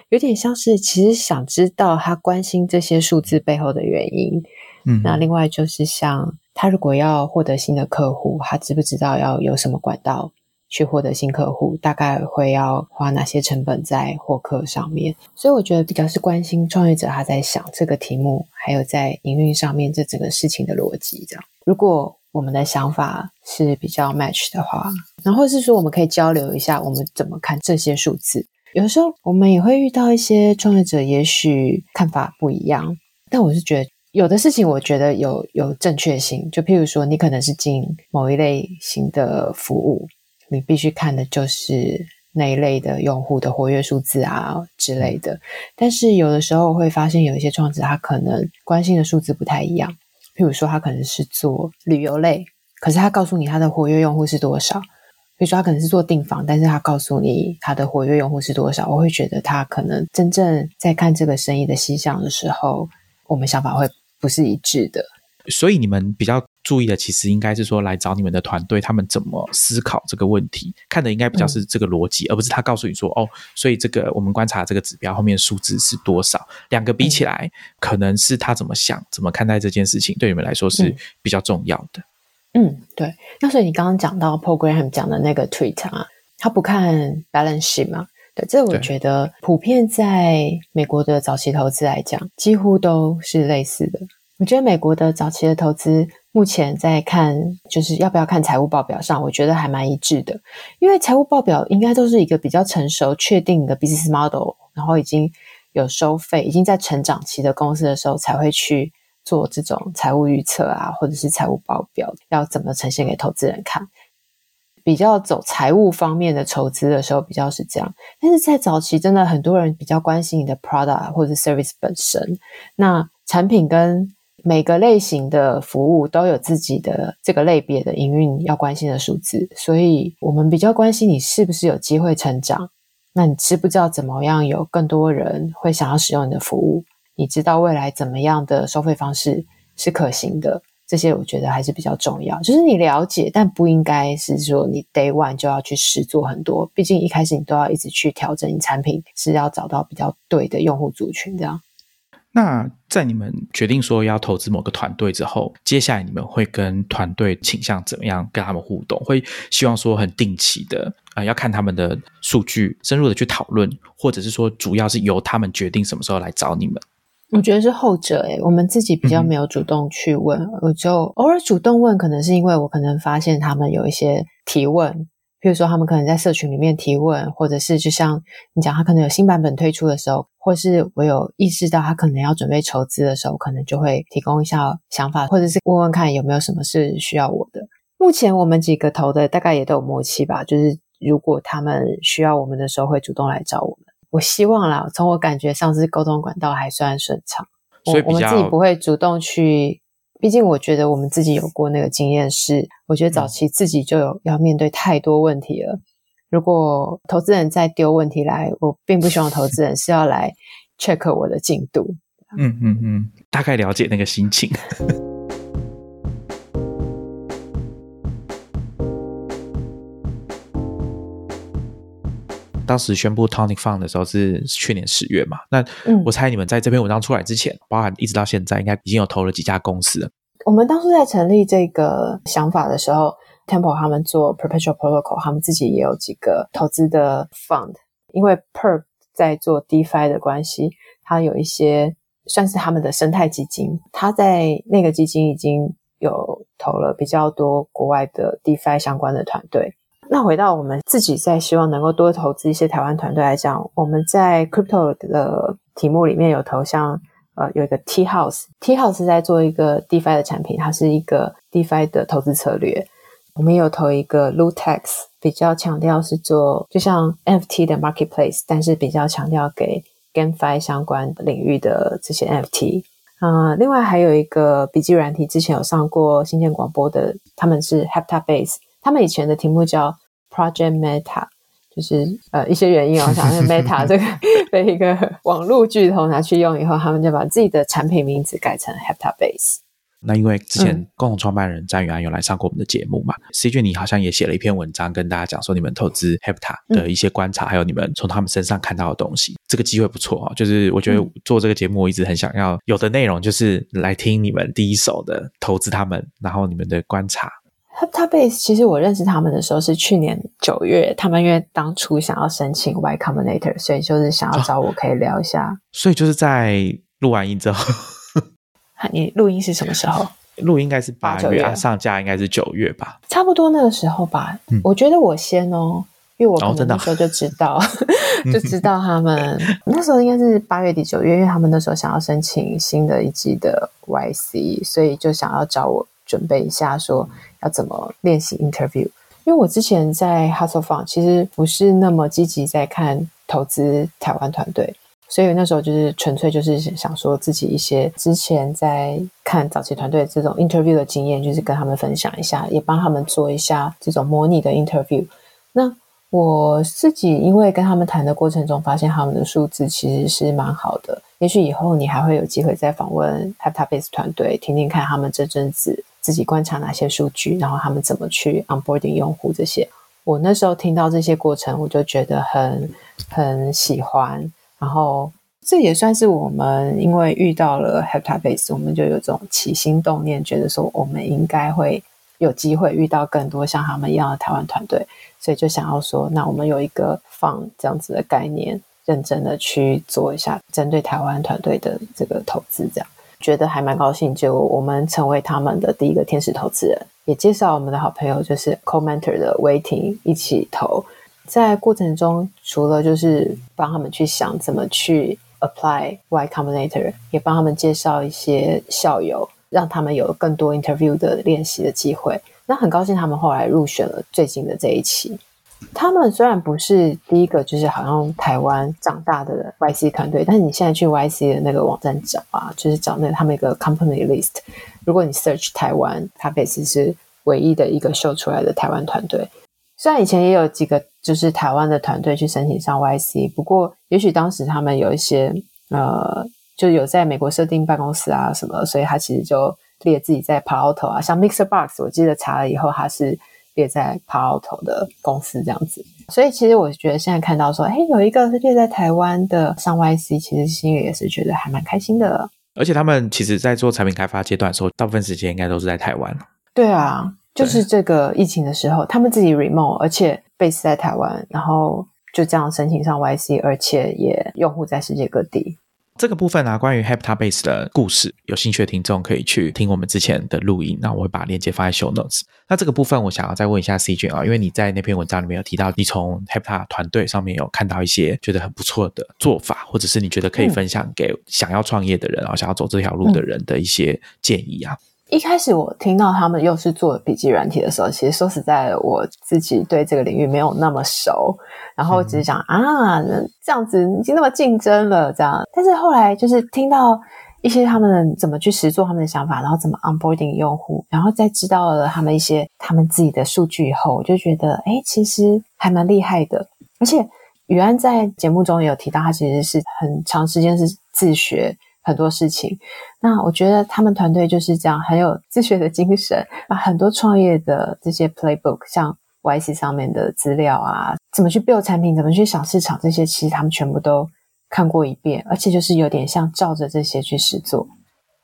有点像是其实想知道他关心这些数字背后的原因。嗯，那另外就是像他如果要获得新的客户，他知不知道要有什么管道去获得新客户？大概会要花哪些成本在获客上面？所以我觉得比较是关心创业者他在想这个题目，还有在营运上面这整个事情的逻辑。这样，如果我们的想法是比较 match 的话。然后是说，我们可以交流一下，我们怎么看这些数字。有的时候我们也会遇到一些创业者，也许看法不一样。但我是觉得，有的事情我觉得有有正确性。就譬如说，你可能是进某一类型的服务，你必须看的就是那一类的用户的活跃数字啊之类的。但是有的时候会发现，有一些创业者他可能关心的数字不太一样。譬如说，他可能是做旅游类，可是他告诉你他的活跃用户是多少。比如说他可能是做订房，但是他告诉你他的活跃用户是多少，我会觉得他可能真正在看这个生意的细项的时候，我们想法会不是一致的。所以你们比较注意的，其实应该是说来找你们的团队，他们怎么思考这个问题，看的应该比较是这个逻辑，而不是他告诉你说哦，所以这个我们观察这个指标后面数字是多少，两个比起来，可能是他怎么想、怎么看待这件事情，对你们来说是比较重要的。嗯，对。那所以你刚刚讲到 program 讲的那个 tweet 啊，他不看 balance sheet 吗？对，这我觉得普遍在美国的早期投资来讲，几乎都是类似的。我觉得美国的早期的投资目前在看就是要不要看财务报表上，我觉得还蛮一致的。因为财务报表应该都是一个比较成熟、确定的 business model，然后已经有收费、已经在成长期的公司的时候才会去。做这种财务预测啊，或者是财务报表，要怎么呈现给投资人看？比较走财务方面的筹资的时候，比较是这样。但是在早期，真的很多人比较关心你的 product 或者 service 本身。那产品跟每个类型的服务都有自己的这个类别的营运要关心的数字，所以我们比较关心你是不是有机会成长。那你知不知道怎么样有更多人会想要使用你的服务？你知道未来怎么样的收费方式是可行的？这些我觉得还是比较重要。就是你了解，但不应该是说你 day one 就要去试做很多。毕竟一开始你都要一直去调整你产品，是要找到比较对的用户族群。这样。那在你们决定说要投资某个团队之后，接下来你们会跟团队倾向怎么样跟他们互动？会希望说很定期的啊，要看他们的数据，深入的去讨论，或者是说主要是由他们决定什么时候来找你们？我觉得是后者诶，我们自己比较没有主动去问，我就偶尔主动问，可能是因为我可能发现他们有一些提问，譬如说他们可能在社群里面提问，或者是就像你讲，他可能有新版本推出的时候，或是我有意识到他可能要准备筹资的时候，可能就会提供一下想法，或者是问问看有没有什么是需要我的。目前我们几个投的大概也都有默契吧，就是如果他们需要我们的时候，会主动来找我们。我希望啦，从我感觉上是沟通管道还算顺畅，所以我们自己不会主动去。毕竟我觉得我们自己有过那个经验，是我觉得早期自己就有要面对太多问题了。如果投资人再丢问题来，我并不希望投资人是要来 check 我的进度。嗯嗯嗯，大概了解那个心情。当时宣布 Tonic Fund 的时候是去年十月嘛？那嗯我猜你们在这篇文章出来之前，包含一直到现在，应该已经有投了几家公司了。我们当初在成立这个想法的时候，Temple 他们做 Perpetual Protocol，他们自己也有几个投资的 fund，因为 Perp 在做 DeFi 的关系，它有一些算是他们的生态基金，他在那个基金已经有投了比较多国外的 DeFi 相关的团队。那回到我们自己在希望能够多投资一些台湾团队来讲，我们在 Crypto 的题目里面有投像呃有一个 T House，T House 在做一个 DeFi 的产品，它是一个 DeFi 的投资策略。我们有投一个 Lutex，比较强调是做就像 NFT 的 marketplace，但是比较强调给 GameFi 相关领域的这些 NFT。呃，另外还有一个笔记软体，之前有上过新建广播的，他们是 Heptabase，他们以前的题目叫 Project Meta，就是呃一些原因哦，想那个 Meta 这个 被一个网络巨头拿去用以后，他们就把自己的产品名字改成 Heptabase。那因为之前嗯共同创办人张宇安有来上过我们的节目嘛，C 君你好像也写了一篇文章跟大家讲说你们投资 Hepta 的一些观察，还有你们从他们身上看到的东西。这个机会不错啊、哦，就是我觉得嗯做这个节目，我一直很想要有的内容就是来听你们第一手的投资他们，然后你们的观察。Heptabase 其实我认识他们的时候是去年九月，他们因为当初想要申请 Y Combinator，所以就是想要找我可以聊一下。所以就是在录完音之后，啊你录音是什么时候？录应该是八月上架应该是九月吧。差不多那个时候吧。嗯我觉得我先哦，因为我那时候就知道，就知道他们那时候应该是八月底九月，因为他们那时候想要申请新的一季的 YC，所以就想要找我准备一下，说要怎么练习 interview。因为我之前在 Hustle Fund 其实不是那么积极在看投资台湾团队，所以那时候就是纯粹就是想说自己一些之前在看早期团队这种 interview 的经验，就是跟他们分享一下，也帮他们做一下这种模拟的 interview。那我自己因为跟他们谈的过程中，发现他们的数字其实是蛮好的。也许以后你还会有机会再访问 Heptabase 团队，听听看他们这阵子自己观察哪些数据，然后他们怎么去 onboarding 用户这些。我那时候听到这些过程，我就觉得很很喜欢。然后这也算是我们因为遇到了 Heptabase，我们就有种起心动念，觉得说我们应该会有机会遇到更多像他们一样的台湾团队，所以就想要说，那我们有一个放这样子的概念，认真的去做一下针对台湾团队的这个投资，这样觉得还蛮高兴。就我们成为他们的第一个天使投资人，也介绍我们的好朋友就是 Co-Mentor 的 Waiting 一起投。在过程中，除了就是帮他们去想怎么去 apply Y Combinator，也帮他们介绍一些校友，让他们有更多 interview 的练习的机会。那很高兴他们后来入选了最近的这一期。他们虽然不是第一个，就是好像台湾长大的 YC 团队，但是你现在去 YC 的那个网站找啊，就是找那个他们一个 company list。如果你 search 台湾，它 base 是唯一的一个秀出来的台湾团队。虽然以前也有几个就是台湾的团队去申请上 YC，不过也许当时他们有一些呃，就有在美国设定办公室啊什么，所以他其实就列自己在 pilot 啊，像 Mixer Box，我记得查了以后，他是列在 Palo Alto 的公司这样子。所以其实我觉得现在看到说，哎，有一个是列在台湾的上 YC，其实心里也是觉得还蛮开心的。而且他们其实，在做产品开发阶段的时候，大部分时间应该都是在台湾。对啊，就是这个疫情的时候，他们自己 remote，而且 base 在台湾，然后就这样申请上 YC，而且也用户在世界各地。这个部分啊，关于 Heptabase 的故事，有兴趣的听众可以去听我们之前的录音，那我会把链接放在 Show Notes。那这个部分，我想要再问一下 C 君啊，因为你在那篇文章里面有提到，你从 Hepta 团队上面有看到一些觉得很不错的做法，或者是你觉得可以分享给想要创业的人啊，想要走这条路的人的一些建议啊。一开始我听到他们又是做笔记软体的时候，其实说实在的，我自己对这个领域没有那么熟，然后只是想、啊，这样子已经那么竞争了，这样。但是后来就是听到一些他们怎么去实做他们的想法，然后怎么 onboarding 用户，然后再知道了他们一些他们自己的数据以后，我就觉得，哎，其实还蛮厉害的。而且宇安在节目中也有提到，他其实是很长时间是自学。很多事情，那我觉得他们团队就是这样，很有自学的精神，把很多创业的这些 playbook，像 YC 上面的资料啊，怎么去 build 产品，怎么去想市场，这些其实他们全部都看过一遍，而且就是有点像照着这些去实做。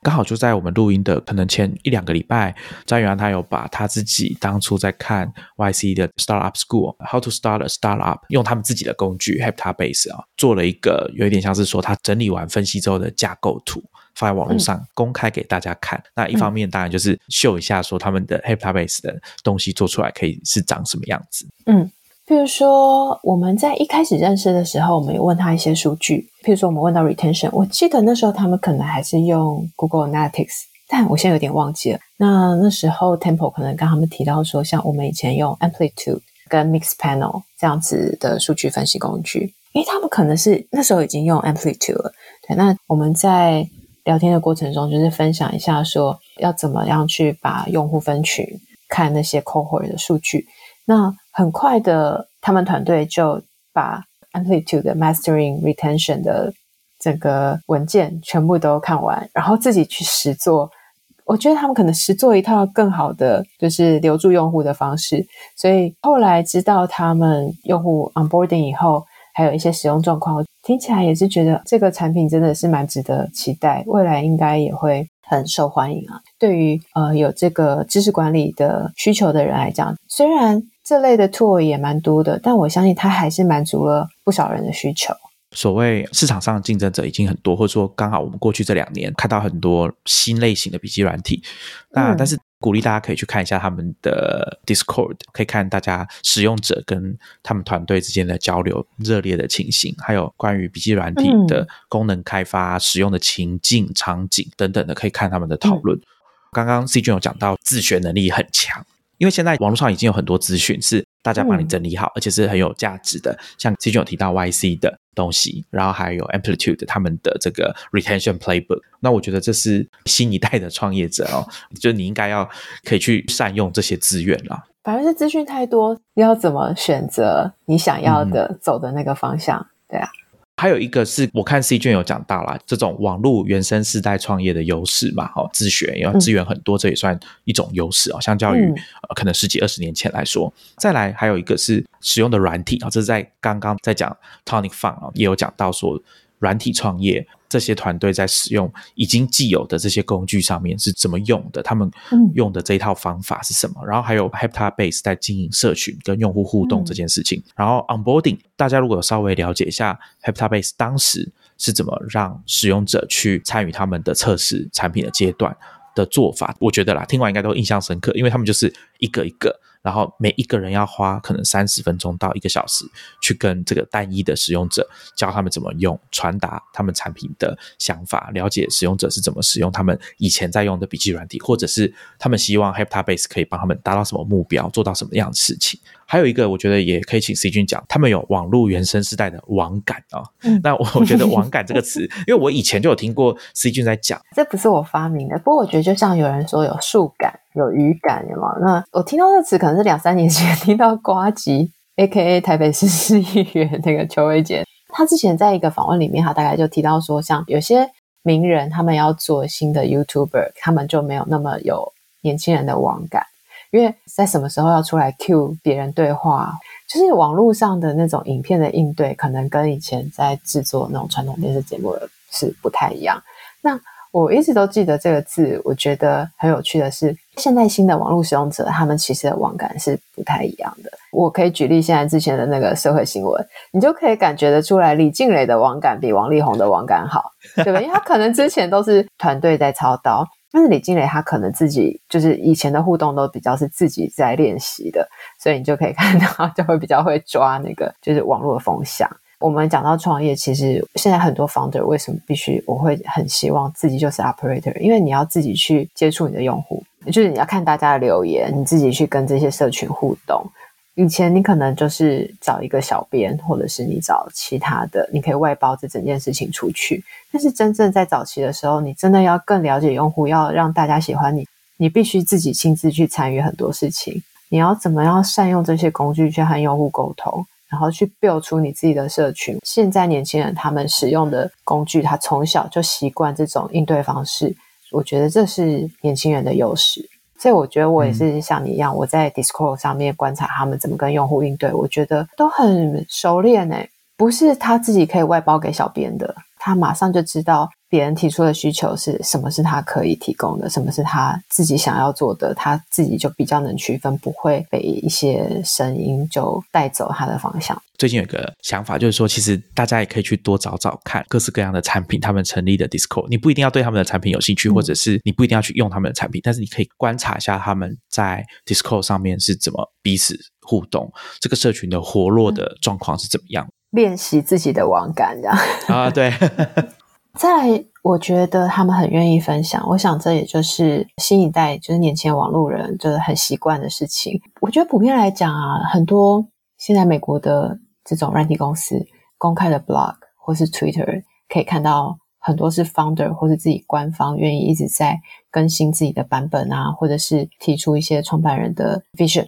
刚好就在我们录音的可能前一两个礼拜，张元安他有把他自己当初在看 YC 的 Startup School How to Start a Startup，用他们自己的工具 Heptabase 啊，做了一个有一点像是说他整理完分析之后的架构图，放在网络上公开给大家看。那一方面当然就是秀一下说他们的 Heptabase 的东西做出来可以是长什么样子。嗯。譬如说，我们在一开始认识的时候，我们有问他一些数据。譬如说，我们问到 retention，我记得那时候他们可能还是用 Google Analytics，但我现在有点忘记了。那那时候 Temple 可能跟他们提到说，像我们以前用 Amplitude 跟 Mixpanel 这样子的数据分析工具，因为他们可能是那时候已经用 Amplitude 了。对，那我们在聊天的过程中，就是分享一下说，要怎么样去把用户分群看那些 cohort 的数据。那很快的，他们团队就把 Amplitude 的 Mastering Retention 的整个文件全部都看完，然后自己去实做。我觉得他们可能实做一套更好的，就是留住用户的方式。所以后来知道他们用户 onboarding 以后，还有一些使用状况，听起来也是觉得这个产品真的是蛮值得期待，未来应该也会很受欢迎啊。对于呃有这个知识管理的需求的人来讲，虽然这类的 tool 也蛮多的，但我相信它还是满足了不少人的需求。所谓市场上竞争者已经很多，或者说刚好我们过去这两年看到很多新类型的笔记软体，那但是鼓励大家可以去看一下他们的 Discord，可以看大家使用者跟他们团队之间的交流热烈的情形，还有关于笔记软体的功能开发、使用的情境、场景等等的，可以看他们的讨论。刚刚 C 君有讲到自学能力很强。因为现在网络上已经有很多资讯是大家帮你整理好，而且是很有价值的。像之前有提到 YC 的东西，然后还有 Amplitude 他们的这个 Retention Playbook。那我觉得这是新一代的创业者哦，就你应该要可以去善用这些资源了。反正是资讯太多，要怎么选择你想要的走的那个方向？对啊。还有一个是我看 C 卷有讲到啦，这种网络原生世代创业的优势嘛，哦，自学要资源很多，这也算一种优势哦。相较于呃，可能十几二十年前来说，再来还有一个是使用的软体啊，这是在刚刚在讲 Tony Fun 啊，也有讲到说软体创业。这些团队在使用已经既有的这些工具上面是怎么用的？他们用的这一套方法是什么？然后还有 Heptabase 在经营社群跟用户互动这件事情。然后 Onboarding，大家如果稍微了解一下 Heptabase 当时是怎么让使用者去参与他们的测试产品的阶段的做法，我觉得啦，听完应该都印象深刻，因为他们就是一个一个。然后每一个人要花可能三十分钟到一个小时，去跟这个单一的使用者教他们怎么用，传达他们产品的想法，了解使用者是怎么使用他们以前在用的笔记软体，或者是他们希望 Heptabase 可以帮他们达到什么目标，做到什么样的事情。还有一个，我觉得也可以请 C 君讲，他们有网络原生时代的网感啊。那 我觉得“网感”这个词，因为我以前就有听过 C 君在讲，这不是我发明的。不过我觉得，就像有人说有树感。有语感，有吗？那我听到这词可能是两三年前听到瓜吉 （A.K.A. 台北市市议员）那个邱伟杰，他之前在一个访问里面，他大概就提到说，像有些名人他们要做新的 YouTuber，他们就没有那么有年轻人的网感，因为在什么时候要出来 cue 别人对话，就是网络上的那种影片的应对，可能跟以前在制作那种传统电视节目是不太一样。那我一直都记得这个字，我觉得很有趣的是，现在新的网络使用者，他们其实的网感是不太一样的。我可以举例，现在之前的那个社会新闻，你就可以感觉得出来，李静蕾的网感比王力宏的网感好，对吧？因为他可能之前都是团队在操刀，但是李静蕾他可能自己就是以前的互动都比较是自己在练习的，所以你就可以 看到，就会比较会抓那个就是网络的风向。我们讲到创业，其实现在很多 founder 为什么必须我会很希望自己就是 operator，因为你要自己去接触你的用户，就是你要看大家的留言，你自己去跟这些社群互动。以前你可能就是找一个小编，或者是你找其他的，你可以外包这整件事情出去。但是真正在早期的时候，你真的要更了解用户，要让大家喜欢你，你必须自己亲自去参与很多事情。你要怎么样善用这些工具去和用户沟通？然后去 build 出你自己的社群。现在年轻人他们使用的工具，他从小就习惯这种应对方式，我觉得这是年轻人的优势。所以我觉得我也是像你一样，我在 Discord 上面观察他们怎么跟用户应对，我觉得都很熟练诶，不是他自己可以外包给小编的，他马上就知道。别人提出的需求是什么？是他可以提供的？什么是他自己想要做的？他自己就比较能区分，不会被一些声音就带走他的方向。最近有个想法，就是说，其实大家也可以去多找找看各式各样的产品，他们成立的 Discord。你不一定要对他们的产品有兴趣，或者是你不一定要去用他们的产品，但是你可以观察一下他们在 Discord 上面是怎么彼此互动，这个社群的活络的状况是怎么样，练习自己的网感，这样啊，对。在我觉得他们很愿意分享，我想这也就是新一代就是年轻网络人就是很习惯的事情。我觉得普遍来讲啊，很多现在美国的这种软体公司公开的 blog 或是 Twitter 可以看到很多是 founder 或是自己官方愿意一直在更新自己的版本啊，或者是提出一些创办人的 vision。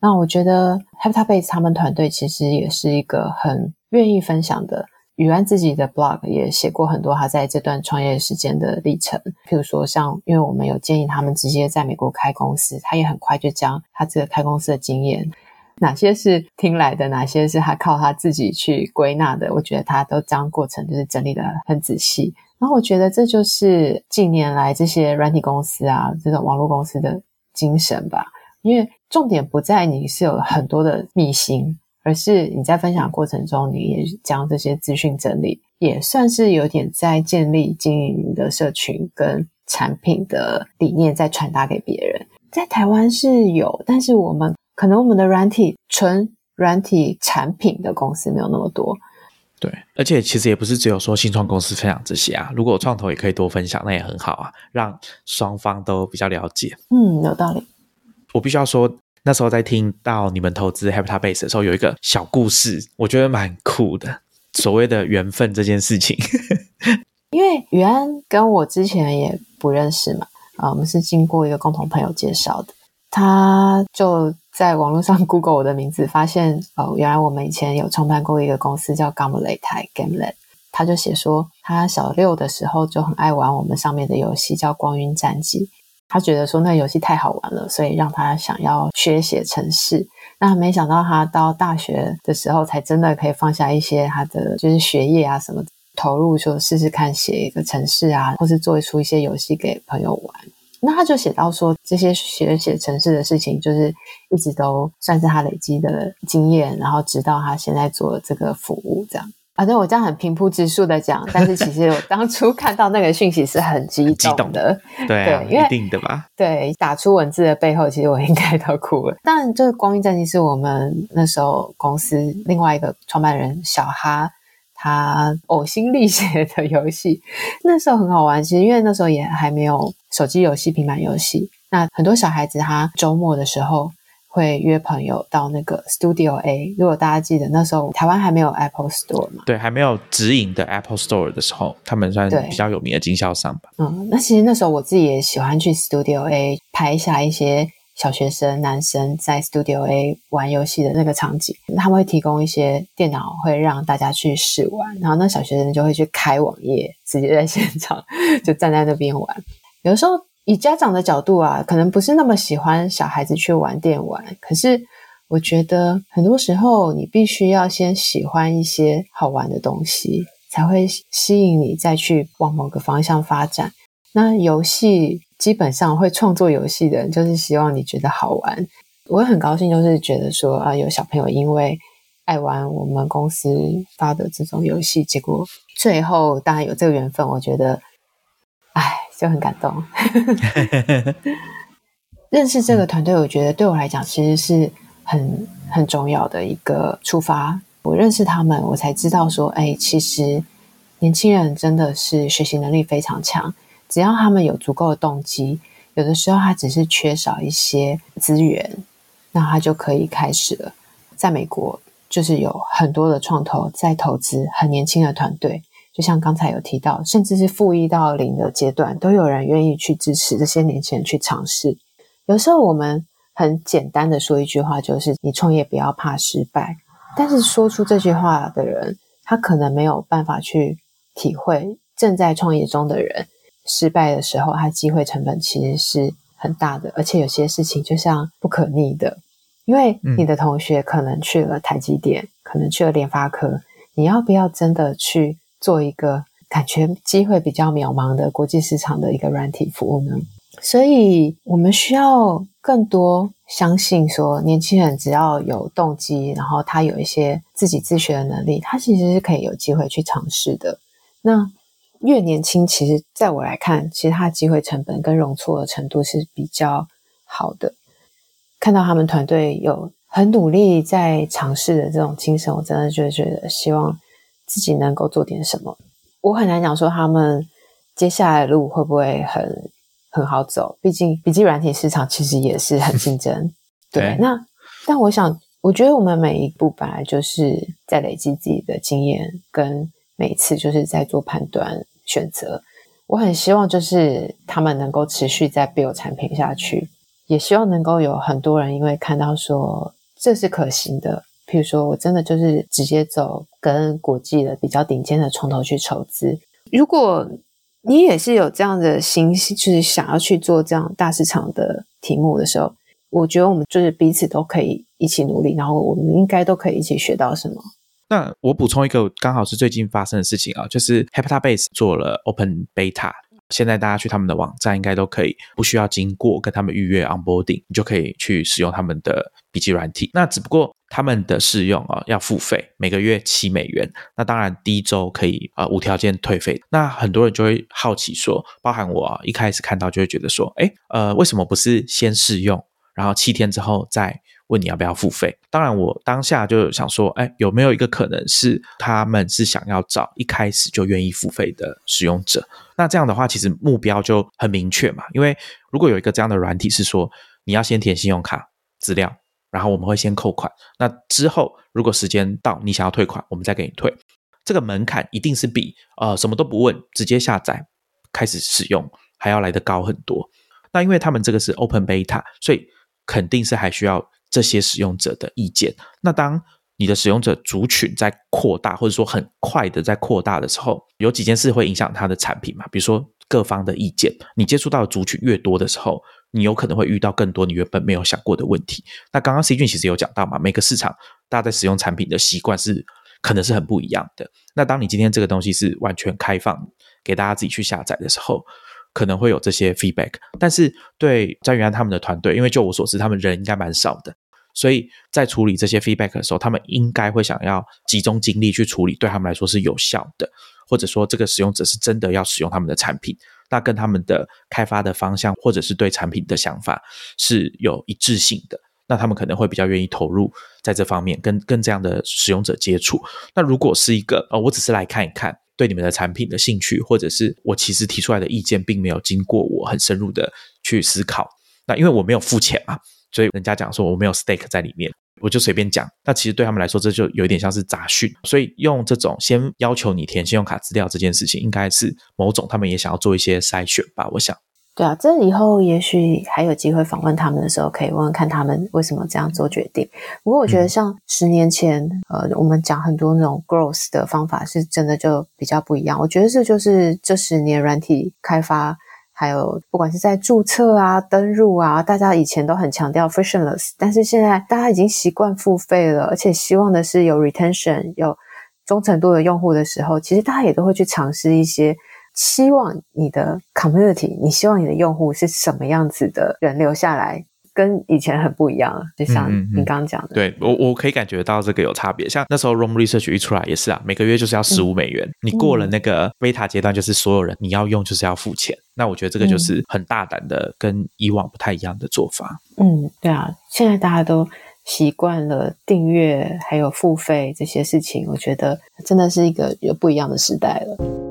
那我觉得 Habitat Base 他们团队其实也是一个很愿意分享的。宇安自己的 blog 也写过很多他在这段创业时间的历程，譬如说像，因为我们有建议他们直接在美国开公司，他也很快就将他这个开公司的经验，哪些是听来的，哪些是他靠他自己去归纳的，我觉得他都将过程就是整理的很仔细。然后我觉得这就是近年来这些软体公司啊，这种网络公司的精神吧，因为重点不在你是有很多的秘辛。而是你在分享过程中，你也将这些资讯整理，也算是有点在建立经营的社群跟产品的理念，在传达给别人。在台湾是有，但是我们可能我们的软体纯软体产品的公司没有那么多。对，而且其实也不是只有说新创公司分享这些啊，如果创投也可以多分享，那也很好啊，让双方都比较了解。嗯，有道理。我必须要说。那时候在听到你们投资 Habitat Base 的时候，有一个小故事，我觉得蛮酷的。所谓的缘分这件事情，因为宇安跟我之前也不认识嘛，啊，我们是经过一个共同朋友介绍的，他就在网络上 Google 我的名字，发现哦，原来我们以前有创办过一个公司叫 g a m l e t g a m l e t 他就写说他小六的时候就很爱玩我们上面的游戏，叫《光晕战记》。他觉得说那游戏太好玩了，所以让他想要学写程式。那没想到他到大学的时候，才真的可以放下一些他的就是学业啊什么，投入说试试看写一个程式啊，或是做出一些游戏给朋友玩。那他就写到说，这些学写程式的事情，就是一直都算是他累积的经验，然后直到他现在做这个服务这样。反正我这样很平铺直述的讲，但是其实我当初 看到那个讯息是很激动的，对，一定的吧？对，打出文字的背后，其实我应该都哭了。但这个《光阴战机》是我们那时候公司另外一个创办人小哈他呕心沥血的游戏，那时候很好玩。其实因为那时候也还没有手机游戏、平板游戏，那很多小孩子他周末的时候。会约朋友到那个 Studio A。如果大家记得那时候台湾还没有 Apple Store 嘛？对，还没有直营的 Apple Store 的时候，他们算比较有名的经销商吧。嗯，那其实那时候我自己也喜欢去 Studio A 拍下一些小学生男生在 Studio A 玩游戏的那个场景。他们会提供一些电脑，会让大家去试玩，然后那小学生就会去开网页，直接在现场 就站在那边玩。有的时候。以家长的角度啊，可能不是那么喜欢小孩子去玩电玩。可是我觉得很多时候，你必须要先喜欢一些好玩的东西，才会吸引你再去往某个方向发展。那游戏基本上会创作游戏的人，就是希望你觉得好玩。我很高兴，就是觉得说啊，有小朋友因为爱玩我们公司发的这种游戏，结果最后当然有这个缘分。我觉得，哎。就很感动，认识这个团队，我觉得对我来讲其实是很很重要的一个出发。我认识他们，我才知道说，哎，其实年轻人真的是学习能力非常强，只要他们有足够的动机，有的时候他只是缺少一些资源，那他就可以开始了。在美国，就是有很多的创投在投资很年轻的团队。就像刚才有提到，甚至是负一到零的阶段，都有人愿意去支持这些年轻人去尝试。有时候我们很简单的说一句话，就是“你创业不要怕失败”。但是说出这句话的人，他可能没有办法去体会正在创业中的人失败的时候，他机会成本其实是很大的，而且有些事情就像不可逆的，因为你的同学可能去了台积电，可能去了联发科，你要不要真的去做一个感觉机会比较渺茫的国际市场的一个软体服务呢？所以我们需要更多相信说，年轻人只要有动机，然后他有一些自己自学的能力，他其实是可以有机会去尝试的。那越年轻，其实在我来看，其实他的机会成本跟容错的程度是比较好的。看到他们团队有很努力在尝试的这种精神，我真的就觉得希望自己能够做点什么。我很难讲说他们接下来的路会不会很。很好走，毕竟笔记软体市场其实也是很竞争。对，那但我想，我觉得我们每一步本来就是在累积自己的经验，跟每次就是在做判断选择。我很希望就是他们能够持续在 build 产品下去，也希望能够有很多人因为看到说这是可行的，譬如说我真的就是直接走跟国际的比较顶尖的从头去筹资，如果。你也是有这样的心，就是想要去做这样大市场的题目的时候，我觉得我们就是彼此都可以一起努力，然后我们应该都可以一起学到什么。那我补充一个，刚好是最近发生的事情啊，就是 Heptabase 做了 Open Beta。现在大家去他们的网站，应该都可以不需要经过跟他们预约 onboarding，你就可以去使用他们的笔记软体。那只不过他们的试用啊要付费，每个月七美元。那当然第一周可以啊无条件退费。那很多人就会好奇说，包含我啊一开始看到就会觉得说，哎呃为什么不是先试用，然后七天之后再？问你要不要付费？当然，我当下就想说，哎，有没有一个可能是他们是想要找一开始就愿意付费的使用者？那这样的话，其实目标就很明确嘛。因为如果有一个这样的软体是说，你要先填信用卡资料，然后我们会先扣款，那之后如果时间到你想要退款，我们再给你退。这个门槛一定是比呃什么都不问直接下载开始使用还要来得高很多。那因为他们这个是 Open Beta，所以肯定是还需要。这些使用者的意见。那当你的使用者族群在扩大，或者说很快的在扩大的时候，有几件事会影响它的产品嘛？比如说各方的意见，你接触到的族群越多的时候，你有可能会遇到更多你原本没有想过的问题。那刚刚 C 君其实有讲到嘛，每个市场大家在使用产品的习惯是可能是很不一样的。那当你今天这个东西是完全开放给大家自己去下载的时候，可能会有这些 feedback。但是对张元安他们的团队，因为就我所知，他们人应该蛮少的。所以在处理这些 feedback 的时候，他们应该会想要集中精力去处理，对他们来说是有效的，或者说这个使用者是真的要使用他们的产品，那跟他们的开发的方向或者是对产品的想法是有一致性的，那他们可能会比较愿意投入在这方面，跟跟这样的使用者接触。那如果是一个呃，我只是来看一看，对你们的产品的兴趣，或者是我其实提出来的意见，并没有经过我很深入的去思考，那因为我没有付钱嘛。所以人家讲说我没有 stake 在里面，我就随便讲。那其实对他们来说，这就有一点像是杂讯。所以用这种先要求你填信用卡资料这件事情，应该是某种他们也想要做一些筛选吧？我想。对啊，这以后也许还有机会访问他们的时候，可以问问看他们为什么这样做决定。不过我觉得像十年前，呃，我们讲很多那种 growth 的方法，是真的就比较不一样。我觉得这就是这十年软体开发。还有，不管是在注册啊、登入啊，大家以前都很强调 frictionless，但是现在大家已经习惯付费了，而且希望的是有 retention、有忠诚度的用户的时候，其实大家也都会去尝试一些，希望你的 community，你希望你的用户是什么样子的人留下来。跟以前很不一样了，就像你刚刚讲的，对我我可以感觉到这个有差别。像那时候 Room Research 一出来也是啊，每个月就是要十五美元。你过了那个 beta 阶段，就是所有人你要用就是要付钱。那我觉得这个就是很大胆的，跟以往不太一样的做法。嗯，对啊，现在大家都习惯了订阅还有付费这些事情，我觉得真的是一个有不一样的时代了。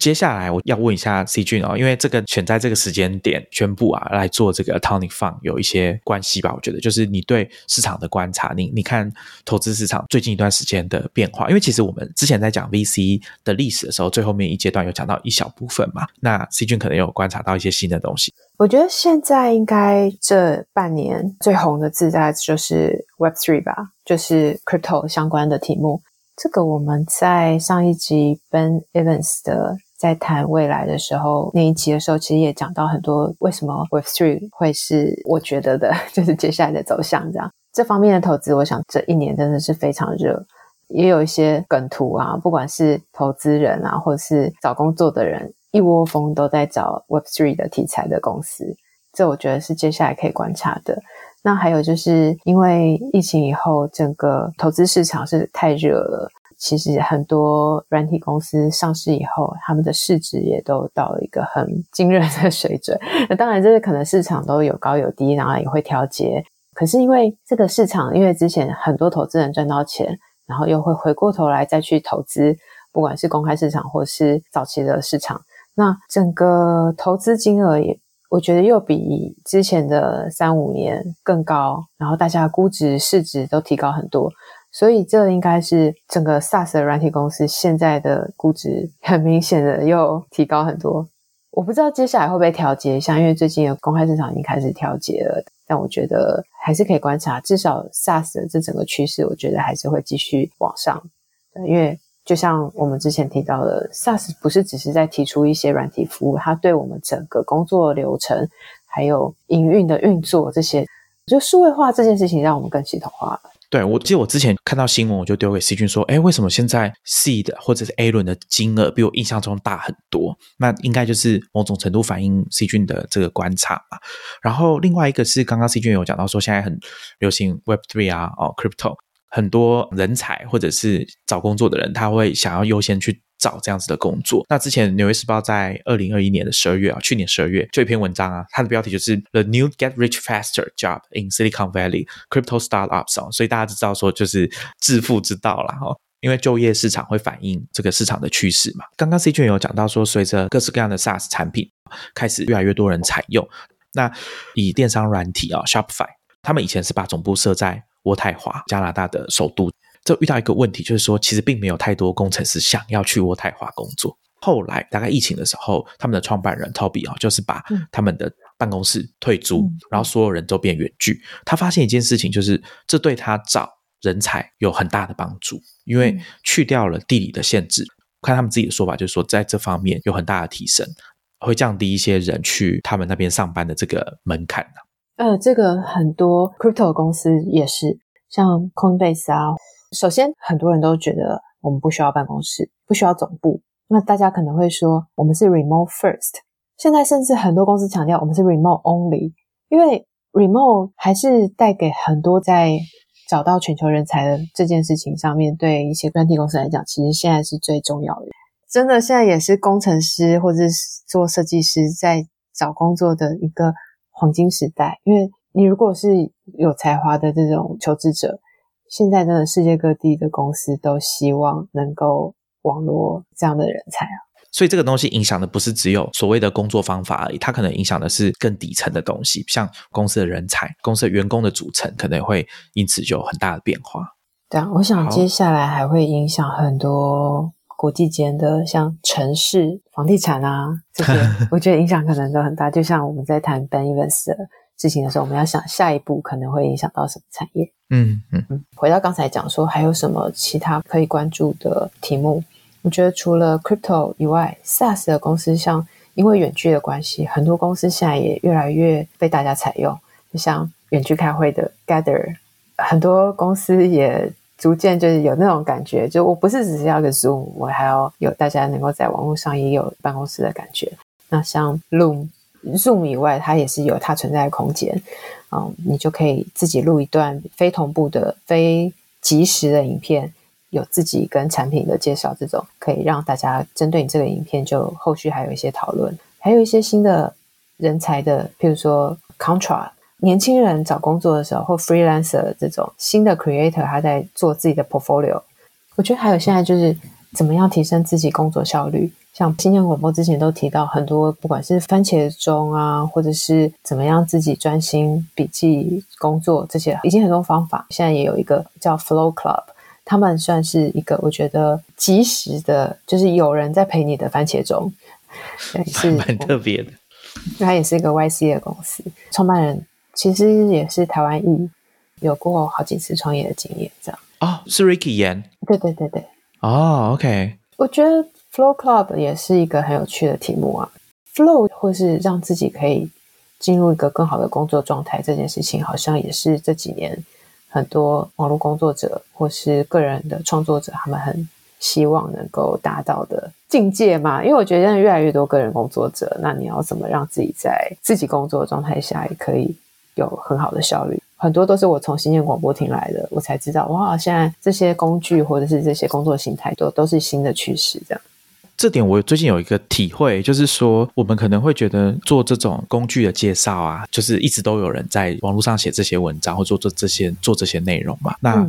接下来我要问一下 C 君哦，因为这个选在这个时间点宣布啊来做这个 Tony Fund 有一些关系吧？我觉得就是你对市场的观察，你你看投资市场最近一段时间的变化，因为其实我们之前在讲 VC 的历史的时候，最后面一阶段有讲到一小部分嘛。那 C 君可能有观察到一些新的东西。我觉得现在应该这半年最红的字在就是 Web Three 吧，就是 Crypto 相关的题目。这个我们在上一集 Ben Evans 的在谈未来的时候，那一集的时候，其实也讲到很多为什么 Web3 会是我觉得的，就是接下来的走向这样。这方面的投资，我想这一年真的是非常热，也有一些梗图啊，不管是投资人啊，或者是找工作的人，一窝蜂都在找 Web Three 的题材的公司，这我觉得是接下来可以观察的。那还有就是因为疫情以后，整个投资市场是太热了。其实很多软体公司上市以后，他们的市值也都到了一个很 惊人的水准。那当然，这是可能市场都有高有低，然后也会调节。可是因为这个市场，因为之前很多投资人赚到钱，然后又会回过头来再去投资，不管是公开市场或是早期的市场，那整个投资金额也。我觉得又比之前的三五年更高，然后大家估值市值都提高很多，所以这应该是整个 SaaS 的软体公司现在的估值很明显的又提高很多。我不知道接下来会不会调节一下，因为最近有公开市场已经开始调节了，但我觉得还是可以观察，至少 SaaS 的这整个趋势，我觉得还是会继续往上，因为。就像我们之前提到的，SaaS 不是只是在提出一些软体服务，它对我们整个工作流程还有营运的运作这些，就数位化这件事情，让我们更系统化了。对，我记得我之前看到新闻，我就丢给 C 君说：“哎，为什么现在 C 的或者是 A 轮的金额比我印象中大很多？那应该就是某种程度反映 C 君的这个观察吧。然后另外一个是刚刚 C 君有讲到说，现在很流行 Web Three 啊，哦，Crypto。很多人才或者是找工作的人，他会想要优先去找这样子的工作。那之前《纽约时报》在二零二一年的十二月啊，去年十二月就一篇文章啊，它的标题就是 “The New Get Rich Faster Job in Silicon Valley Crypto Startups” 哦，所以大家知道说就是致富之道了哈。因为就业市场会反映这个市场的趋势嘛。刚刚 C 卷有讲到说，随着各式各样的 SaaS 产品开始越来越多人采用，那以电商软体啊，Shopify，他们以前是把总部设在渥太华，加拿大的首都，这遇到一个问题，就是说，其实并没有太多工程师想要去渥太华工作。后来，大概疫情的时候，他们的创办人 Toby 啊，就是把他们的办公室退租，然后所有人都变远距。他发现一件事情，就是这对他找人才有很大的帮助，因为去掉了地理的限制。看他们自己的说法，就是说，在这方面有很大的提升，会降低一些人去他们那边上班的这个门槛呢。呃，这个很多 crypto 公司也是，像 Coinbase 啊。首先，很多人都觉得我们不需要办公室，不需要总部。那大家可能会说，我们是 remote first。现在甚至很多公司强调我们是 remote only，因为 remote 还是带给很多在找到全球人才的这件事情上面，对一些专题公司来讲，其实现在是最重要的。真的，现在也是工程师或者是做设计师在找工作的一个。黄金时代，因为你如果是有才华的这种求职者，现在真的世界各地的公司都希望能够网络这样的人才啊。所以这个东西影响的不是只有所谓的工作方法而已，它可能影响的是更底层的东西，像公司的人才、公司的员工的组成，可能会因此就有很大的变化。对啊，我想接下来还会影响很多。国际间的像城市、房地产啊这些，我觉得影响可能都很大。就像我们在谈 Ben Evans 的事情的时候，我们要想下一步可能会影响到什么产业。嗯嗯嗯。回到刚才讲说，还有什么其他可以关注的题目？我觉得除了 Crypto 以外，SaaS 的公司像因为远距的关系，很多公司现在也越来越被大家采用。就像远距开会的 Gather，很多公司也。逐渐就是有那种感觉，就我不是只是要个 Zoom，我还要有大家能够在网络上也有办公室的感觉。那像 Loom、Zoom 以外，它也是有它存在的空间。嗯，你就可以自己录一段非同步的、非即时的影片，有自己跟产品的介绍，这种可以让大家针对你这个影片，就后续还有一些讨论，还有一些新的人才的，譬如说 Contra。年轻人找工作的时候，或 freelancer 这种新的 creator，他在做自己的 portfolio。我觉得还有现在就是怎么样提升自己工作效率。像新闻广播之前都提到很多，不管是番茄钟啊，或者是怎么样自己专心笔记工作这些，已经很多方法。现在也有一个叫 Flow Club，他们算是一个我觉得及时的，就是有人在陪你的番茄钟，是 蛮特别的。它也是一个 YC 的公司，创办人。其实也是台湾裔，有过好几次创业的经验，这样。哦，是 Ricky 演。对对对对。哦，OK。我觉得 Flow Club 也是一个很有趣的题目啊。Flow 或是让自己可以进入一个更好的工作状态，这件事情好像也是这几年很多网络工作者或是个人的创作者他们很希望能够达到的境界嘛。因为我觉得现在越来越多个人工作者，那你要怎么让自己在自己工作状态下也可以有很好的效率？很多都是我从新建广播听来的，我才知道哇，现在这些工具或者是这些工作形态都都是新的趋势。这样，这点我最近有一个体会，就是说我们可能会觉得做这种工具的介绍啊，就是一直都有人在网络上写这些文章或做做这些做这些内容嘛，那。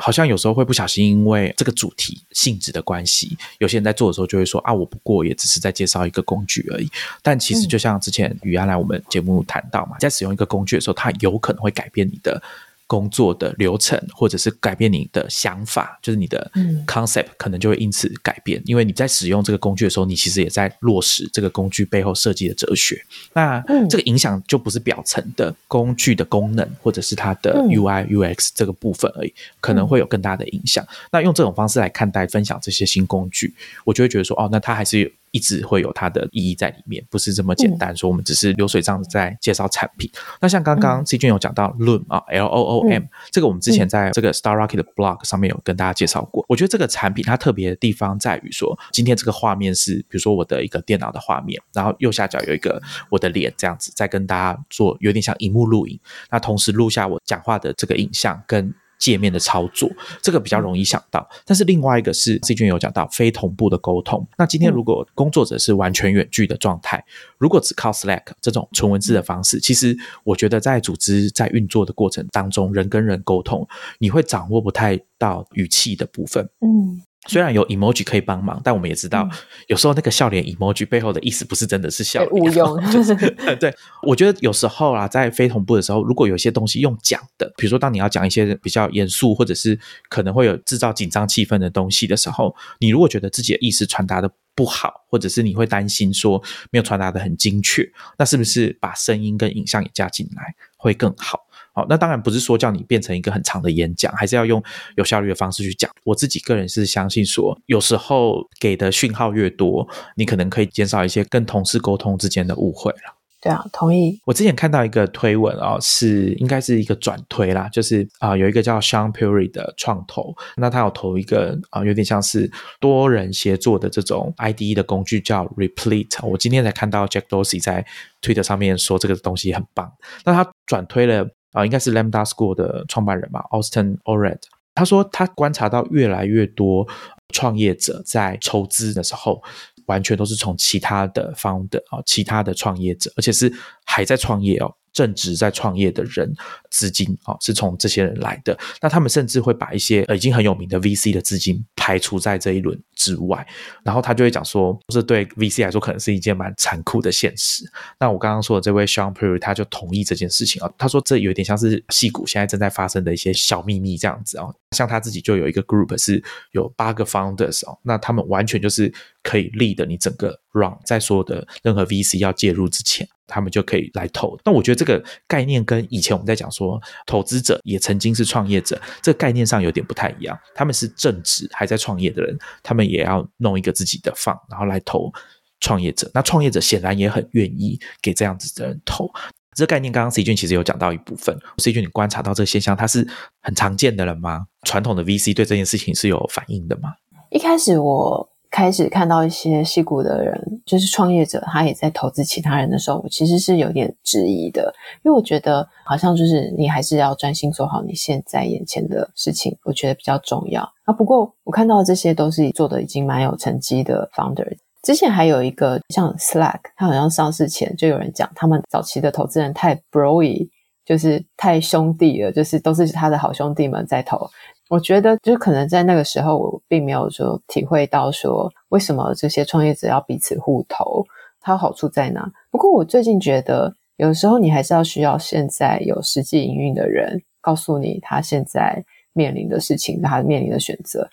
好像有时候会不小心，因为这个主题性质的关系，有些人在做的时候就会说啊，我不过也只是在介绍一个工具而已。但其实就像之前雨安来我们节目谈到嘛，在使用一个工具的时候，它有可能会改变你的。工作的流程，或者是改变你的想法，就是你的 concept 可能就会因此改变。因为你在使用这个工具的时候，你其实也在落实这个工具背后设计的哲学。那这个影响就不是表层的工具的功能，或者是它的 UI UX 这个部分而已，可能会有更大的影响。那用这种方式来看待分享这些新工具，我就会觉得说，哦，那它还是有。一直会有它的意义在里面，不是这么简单说我们只是流水账在介绍产品。那像刚刚 C 君有讲到 Loom 啊，L O O M 这个，我们之前在这个 Star Rocket 的 blog 上面有跟大家介绍过。我觉得这个产品它特别的地方在于说，今天这个画面是比如说我的一个电脑的画面，然后右下角有一个我的脸这样子，在跟大家做有点像荧幕录影，那同时录下我讲话的这个影像跟。界面的操作，这个比较容易想到。但是另外一个是 C 君有讲到非同步的沟通。那今天如果工作者是完全远距的状态，如果只靠 Slack 这种纯文字的方式，其实我觉得在组织在运作的过程当中，人跟人沟通，你会掌握不太到语气的部分。嗯。虽然有 emoji 可以帮忙，但我们也知道，有时候那个笑脸 emoji 背后的意思不是真的是笑脸，无用。就是 对，我觉得有时候啊，在非同步的时候，如果有些东西用讲的，比如说当你要讲一些比较严肃，或者是可能会有制造紧张气氛的东西的时候，你如果觉得自己的意思传达的不好，或者是你会担心说没有传达的很精确，那是不是把声音跟影像也加进来会更好？好，那当然不是说叫你变成一个很长的演讲，还是要用有效率的方式去讲。我自己个人是相信说，有时候给的讯号越多，你可能可以减少一些跟同事沟通之间的误会了。对啊，同意。我之前看到一个推文啊，是应该是一个转推啦，就是啊，有一个叫 Sean Perry 的创投，那他有投一个啊，有点像是多人协作的这种 IDE 的工具叫 Replete。我今天才看到 Jack Dorsey 在 Twitter 上面说这个东西很棒，那他转推了。啊，应该是 Lambda School 的创办人吧，Austin Ored。他说他观察到越来越多创业者在筹资的时候，完全都是从其他的 found 啊，其他的创业者，而且是还在创业哦。正值在创业的人，资金啊是从这些人来的。那他们甚至会把一些已经很有名的 VC 的资金排除在这一轮之外。然后他就会讲说，这对 VC 来说可能是一件蛮残酷的现实。那我刚刚说的这位 Sean Perry 他就同意这件事情啊。他说这有点像是戏骨现在正在发生的一些小秘密这样子啊。像他自己就有一个 group 是有八个 founders 哦，那他们完全就是可以 lead 你整个 run，在所有的任何 VC 要介入之前。他们就可以来投。那我觉得这个概念跟以前我们在讲说，投资者也曾经是创业者，这个概念上有点不太一样。他们是正职还在创业的人，他们也要弄一个自己的放，然后来投创业者。那创业者显然也很愿意给这样子的人投。这概念刚刚 C 君其实有讲到一部分。C 君，你观察到这个现象，它是很常见的了吗？传统的 VC 对这件事情是有反应的吗？一开始我。开始看到一些戏骨的人，就是创业者，他也在投资其他人的时候，我其实是有点质疑的，因为我觉得好像就是你还是要专心做好你现在眼前的事情，我觉得比较重要啊。不过我看到这些都是做的已经蛮有成绩的 founder，之前还有一个像 Slack，它好像上市前就有人讲，他们早期的投资人太 broy，就是太兄弟了，就是都是他的好兄弟们在投。我觉得，就可能在那个时候，我并没有说体会到说为什么这些创业者要彼此互投，它好处在哪。不过，我最近觉得，有时候你还是要需要现在有实际营运的人告诉你他现在面临的事情，他面临的选择。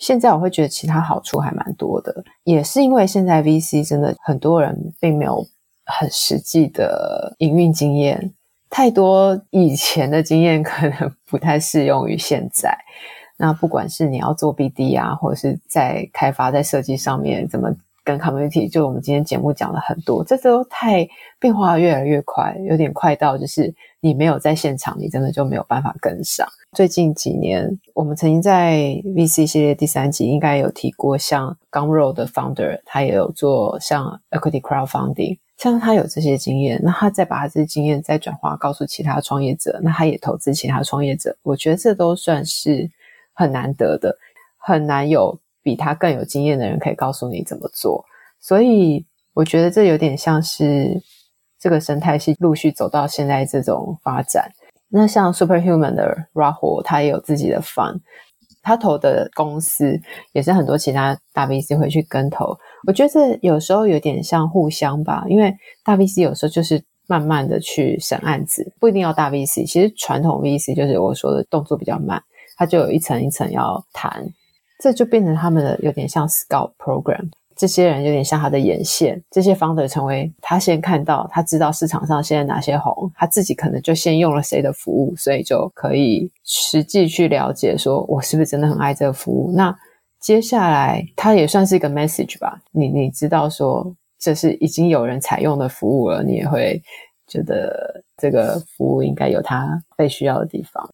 现在我会觉得其他好处还蛮多的，也是因为现在 VC 真的很多人并没有很实际的营运经验。太多以前的经验可能不太适用于现在，那不管是你要做 BD 啊，或者是在开发、在设计上面，怎么跟 community，就我们今天节目讲了很多，这都太变化越来越快，有点快到就是你没有在现场，你真的就没有办法跟上。最近几年，我们曾经在 VC 系列第三集应该有提过，像 Gumroad 的 founder，他也有做像 equity crowdfunding。像他有这些经验，那他再把他这些经验再转化告诉其他创业者，那他也投资其他创业者。我觉得这都算是很难得的，很难有比他更有经验的人可以告诉你怎么做。所以我觉得这有点像是这个生态系陆续走到现在这种发展。那像 Superhuman 的 Rahul，他也有自己的 fund。他投的公司也是很多其他大 VC 会去跟投，我觉得这有时候有点像互相吧，因为大 VC 有时候就是慢慢的去审案子，不一定要大 VC，其实传统 VC 就是我说的动作比较慢，它就有一层一层要谈，这就变成他们的有点像 Scout Program。这些人有点像他的眼线，这些 founder 成为他先看到，他知道市场上现在哪些红，他自己可能就先用了谁的服务，所以就可以实际去了解，说我是不是真的很爱这个服务。那接下来他也算是一个 message 吧，你你知道说这是已经有人采用的服务了，你也会觉得这个服务应该有它被需要的地方。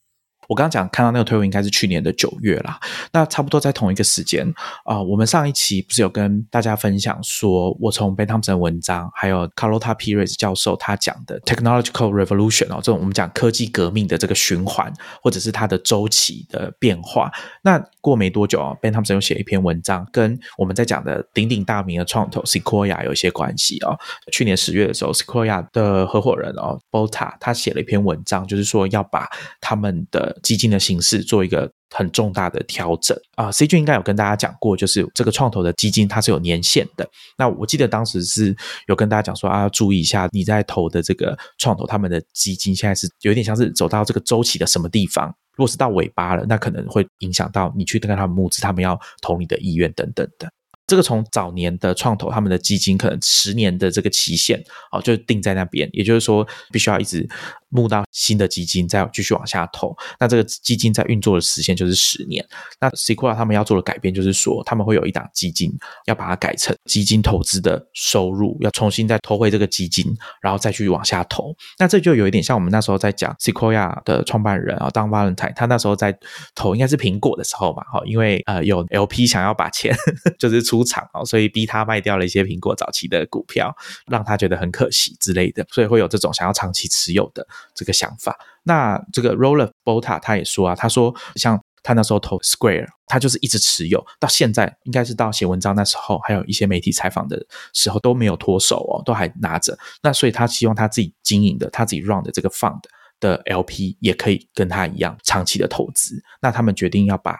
我刚刚讲看到那个推文应该是去年的九月啦，那差不多在同一个时间啊，我们上一期不是有跟大家分享说，我从 Ben Thompson 文章，还有 Carlota Perez 教授他讲的 Technological Revolution 哦，这种我们讲科技革命的这个循环，或者是它的周期的变化。那过没多久啊，Ben Thompson 又写一篇文章，跟我们在讲的鼎鼎大名的创投 Sequoia 有一些关系哦。去年十月的时候，Sequoia 的合伙人哦 Bota 他写了一篇文章，就是说要把他们的基金的形式做一个很重大的调整啊！C 君应该有跟大家讲过，就是这个创投的基金它是有年限的。那我记得当时是有跟大家讲说啊，注意一下你在投的这个创投他们的基金现在是有点像是走到这个周期的什么地方。如果是到尾巴了，那可能会影响到你去跟他们募资，他们要投你的意愿等等的。这个从早年的创投，他们的基金可能十年的这个期限，哦，就定在那边，也就是说，必须要一直募到新的基金，再继续往下投。那这个基金在运作的时限就是十年。那 Sequoia 他们要做的改变，就是说，他们会有一档基金，要把它改成基金投资的收入，要重新再投回这个基金，然后再去往下投。那这就有一点像我们那时候在讲 Sequoia 的创办人啊，当 Valentine，他那时候在投应该是苹果的时候嘛，哈，因为呃有 LP 想要把钱 就是出。出场哦，所以逼他卖掉了一些苹果早期的股票，让他觉得很可惜之类的，所以会有这种想要长期持有的这个想法。那这个 Roller Bota 他也说啊，他说像他那时候投 Square，他就是一直持有到现在，应该是到写文章那时候，还有一些媒体采访的时候都没有脱手哦，都还拿着。那所以他希望他自己经营的、他自己 run 的这个 fund 的 LP 也可以跟他一样长期的投资。那他们决定要把。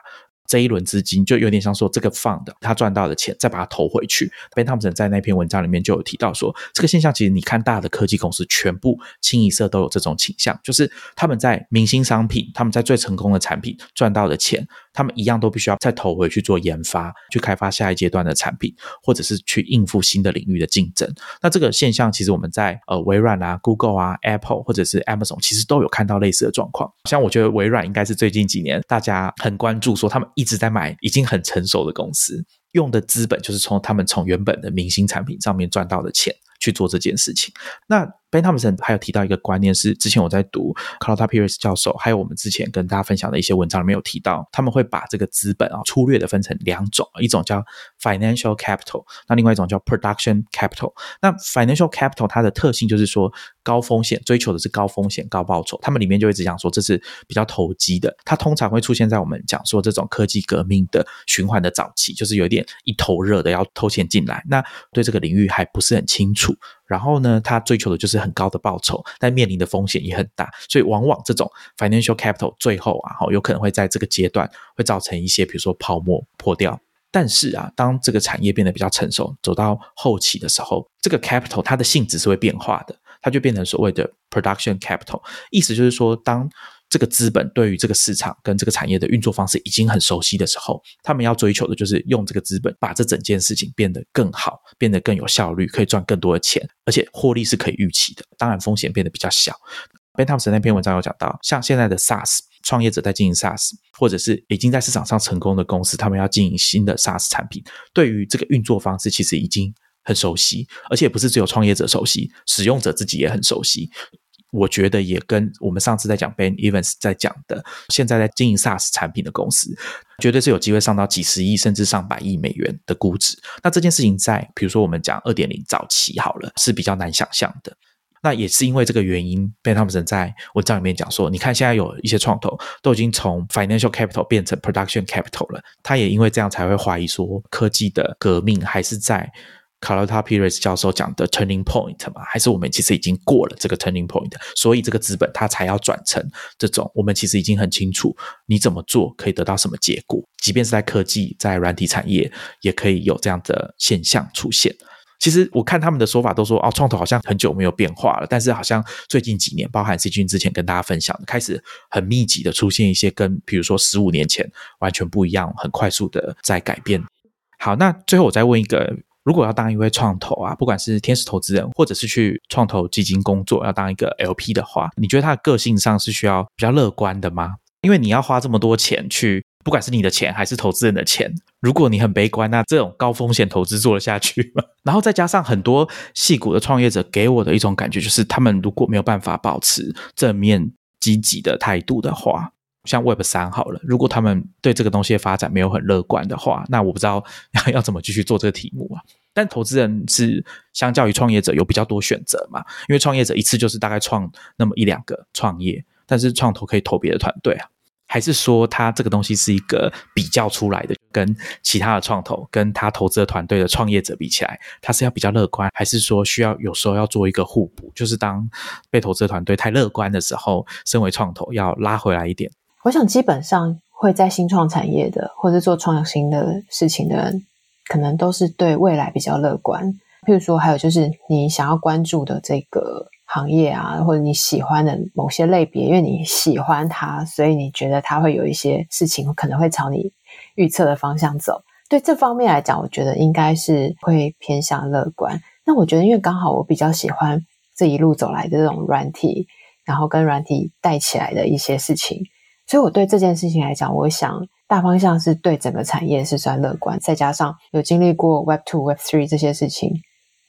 这一轮资金就有点像说这个放的他赚到的钱再把它投回去。Ben Thompson 在那篇文章里面就有提到说，这个现象其实你看大的科技公司全部清一色都有这种倾向，就是他们在明星商品、他们在最成功的产品赚到的钱，他们一样都必须要再投回去做研发，去开发下一阶段的产品，或者是去应付新的领域的竞争。那这个现象其实我们在呃微软啊、Google 啊、Apple 或者是 Amazon 其实都有看到类似的状况。像我觉得微软应该是最近几年大家很关注，说他们。一直在买已经很成熟的公司，用的资本就是从他们从原本的明星产品上面赚到的钱去做这件事情。那 Ben Thompson 还有提到一个观念是，之前我在读 Carlota Perez 教授，还有我们之前跟大家分享的一些文章里面有提到，他们会把这个资本啊粗略的分成两种，一种叫 financial capital，那另外一种叫 production capital。那 financial capital 它的特性就是说高风险，追求的是高风险高报酬。他们里面就一直讲说这是比较投机的，它通常会出现在我们讲说这种科技革命的循环的早期，就是有点一头热的要投钱进来，那对这个领域还不是很清楚。然后呢，他追求的就是很高的报酬，但面临的风险也很大，所以往往这种 financial capital 最后啊，哈，有可能会在这个阶段会造成一些，比如说泡沫破掉。但是啊，当这个产业变得比较成熟，走到后期的时候，这个 capital 它的性质是会变化的，它就变成所谓的 production capital，意思就是说当。这个资本对于这个市场跟这个产业的运作方式已经很熟悉的时候，他们要追求的就是用这个资本把这整件事情变得更好，变得更有效率，可以赚更多的钱，而且获利是可以预期的。当然，风险变得比较小。Ben Thompson 那篇文章有讲到，像现在的 SaaS 创业者在经营 SaaS，或者是已经在市场上成功的公司，他们要经营新的 SaaS 产品，对于这个运作方式其实已经很熟悉，而且不是只有创业者熟悉，使用者自己也很熟悉。我觉得也跟我们上次在讲 Ben Evans 在讲的，现在在经营 SaaS 产品的公司，绝对是有机会上到几十亿甚至上百亿美元的估值。那这件事情在比如说我们讲二点零早期好了，是比较难想象的。那也是因为这个原因，Ben Thompson 在文章里面讲说，你看现在有一些创投都已经从 financial capital 变成 production capital 了，他也因为这样才会怀疑说，科技的革命还是在。卡洛塔·皮瑞斯教授讲的 turning point 嘛，还是我们其实已经过了这个 turning point，所以这个资本它才要转成这种。我们其实已经很清楚，你怎么做可以得到什么结果。即便是在科技、在软体产业，也可以有这样的现象出现。其实我看他们的说法都说，哦，创投好像很久没有变化了，但是好像最近几年，包含 C 君之前跟大家分享的，开始很密集的出现一些跟，比如说十五年前完全不一样，很快速的在改变。好，那最后我再问一个。如果要当一位创投啊，不管是天使投资人，或者是去创投基金工作，要当一个 LP 的话，你觉得他的个性上是需要比较乐观的吗？因为你要花这么多钱去，不管是你的钱还是投资人的钱，如果你很悲观，那这种高风险投资做得下去吗？然后再加上很多细股的创业者给我的一种感觉，就是他们如果没有办法保持正面积极的态度的话。像 Web 三好了，如果他们对这个东西的发展没有很乐观的话，那我不知道 要要怎么继续做这个题目啊。但投资人是相较于创业者有比较多选择嘛，因为创业者一次就是大概创那么一两个创业，但是创投可以投别的团队啊。还是说他这个东西是一个比较出来的，跟其他的创投跟他投资的团队的创业者比起来，他是要比较乐观，还是说需要有时候要做一个互补，就是当被投资的团队太乐观的时候，身为创投要拉回来一点。我想，基本上会在新创产业的，或者做创新的事情的人，可能都是对未来比较乐观。譬如说，还有就是你想要关注的这个行业啊，或者你喜欢的某些类别，因为你喜欢它，所以你觉得它会有一些事情可能会朝你预测的方向走。对这方面来讲，我觉得应该是会偏向乐观。那我觉得，因为刚好我比较喜欢这一路走来的这种软体，然后跟软体带起来的一些事情。所以，我对这件事情来讲，我想大方向是对整个产业是算乐观。再加上有经历过 Web Two、Web Three 这些事情，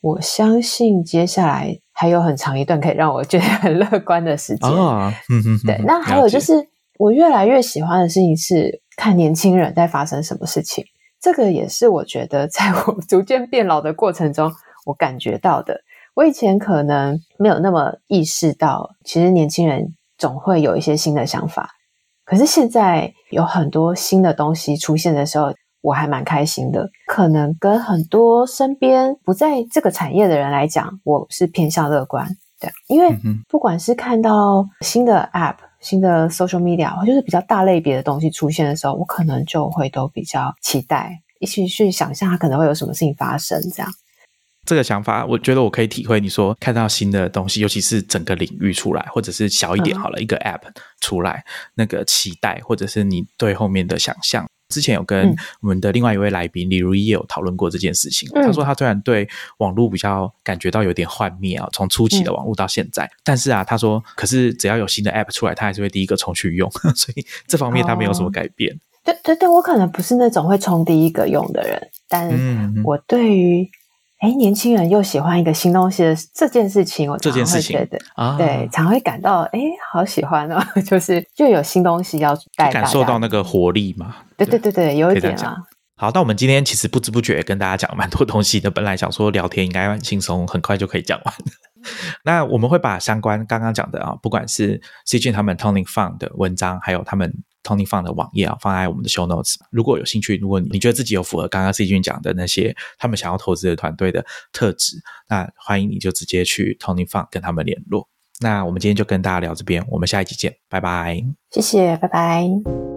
我相信接下来还有很长一段可以让我觉得很乐观的时间。啊，嗯嗯，对。那还有就是，我越来越喜欢的事情是看年轻人在发生什么事情。这个也是我觉得在我 逐渐变老的过程中，我感觉到的。我以前可能没有那么意识到，其实年轻人总会有一些新的想法。可是现在有很多新的东西出现的时候，我还蛮开心的。可能跟很多身边不在这个产业的人来讲，我是偏向乐观对。因为不管是看到新的 App、新的 Social Media，或就是比较大类别的东西出现的时候，我可能就会都比较期待，一起去想象它可能会有什么事情发生，这样。这个想法，我觉得我可以体会。你说看到新的东西，尤其是整个领域出来，或者是小一点好了，一个 App 出来，那个期待，或者是你对后面的想象。之前有跟我们的另外一位来宾李如一也有讨论过这件事情。他说他虽然对网络比较感觉到有点幻灭啊，从初期的网络到现在，但是啊，他说可是只要有新的 App 出来，他还是会第一个冲去用，所以这方面他没有什么改变。对对对，我可能不是那种会冲第一个用的人，但我对于。哎，年轻人又喜欢一个新东西的这件事情，我常会觉得啊，对，常会感到哎，好喜欢哦，就是就有新东西要带，感受到那个活力嘛。对对对对，有一点啊。好，那我们今天其实不知不觉跟大家讲了蛮多东西的。本来想说聊天应该很轻松，很快就可以讲完。那我们会把相关刚刚讲的啊，不管是 C G 他们 Tony Fund 的文章，还有他们。Tony 放的网页啊，放在我们的 Show Notes。如果有兴趣，如果你觉得自己有符合刚刚 C 君讲的那些他们想要投资的团队的特质，那欢迎你就直接去 Tony 放跟他们联络。那我们今天就跟大家聊这边，我们下一集见，拜拜。谢谢，拜拜。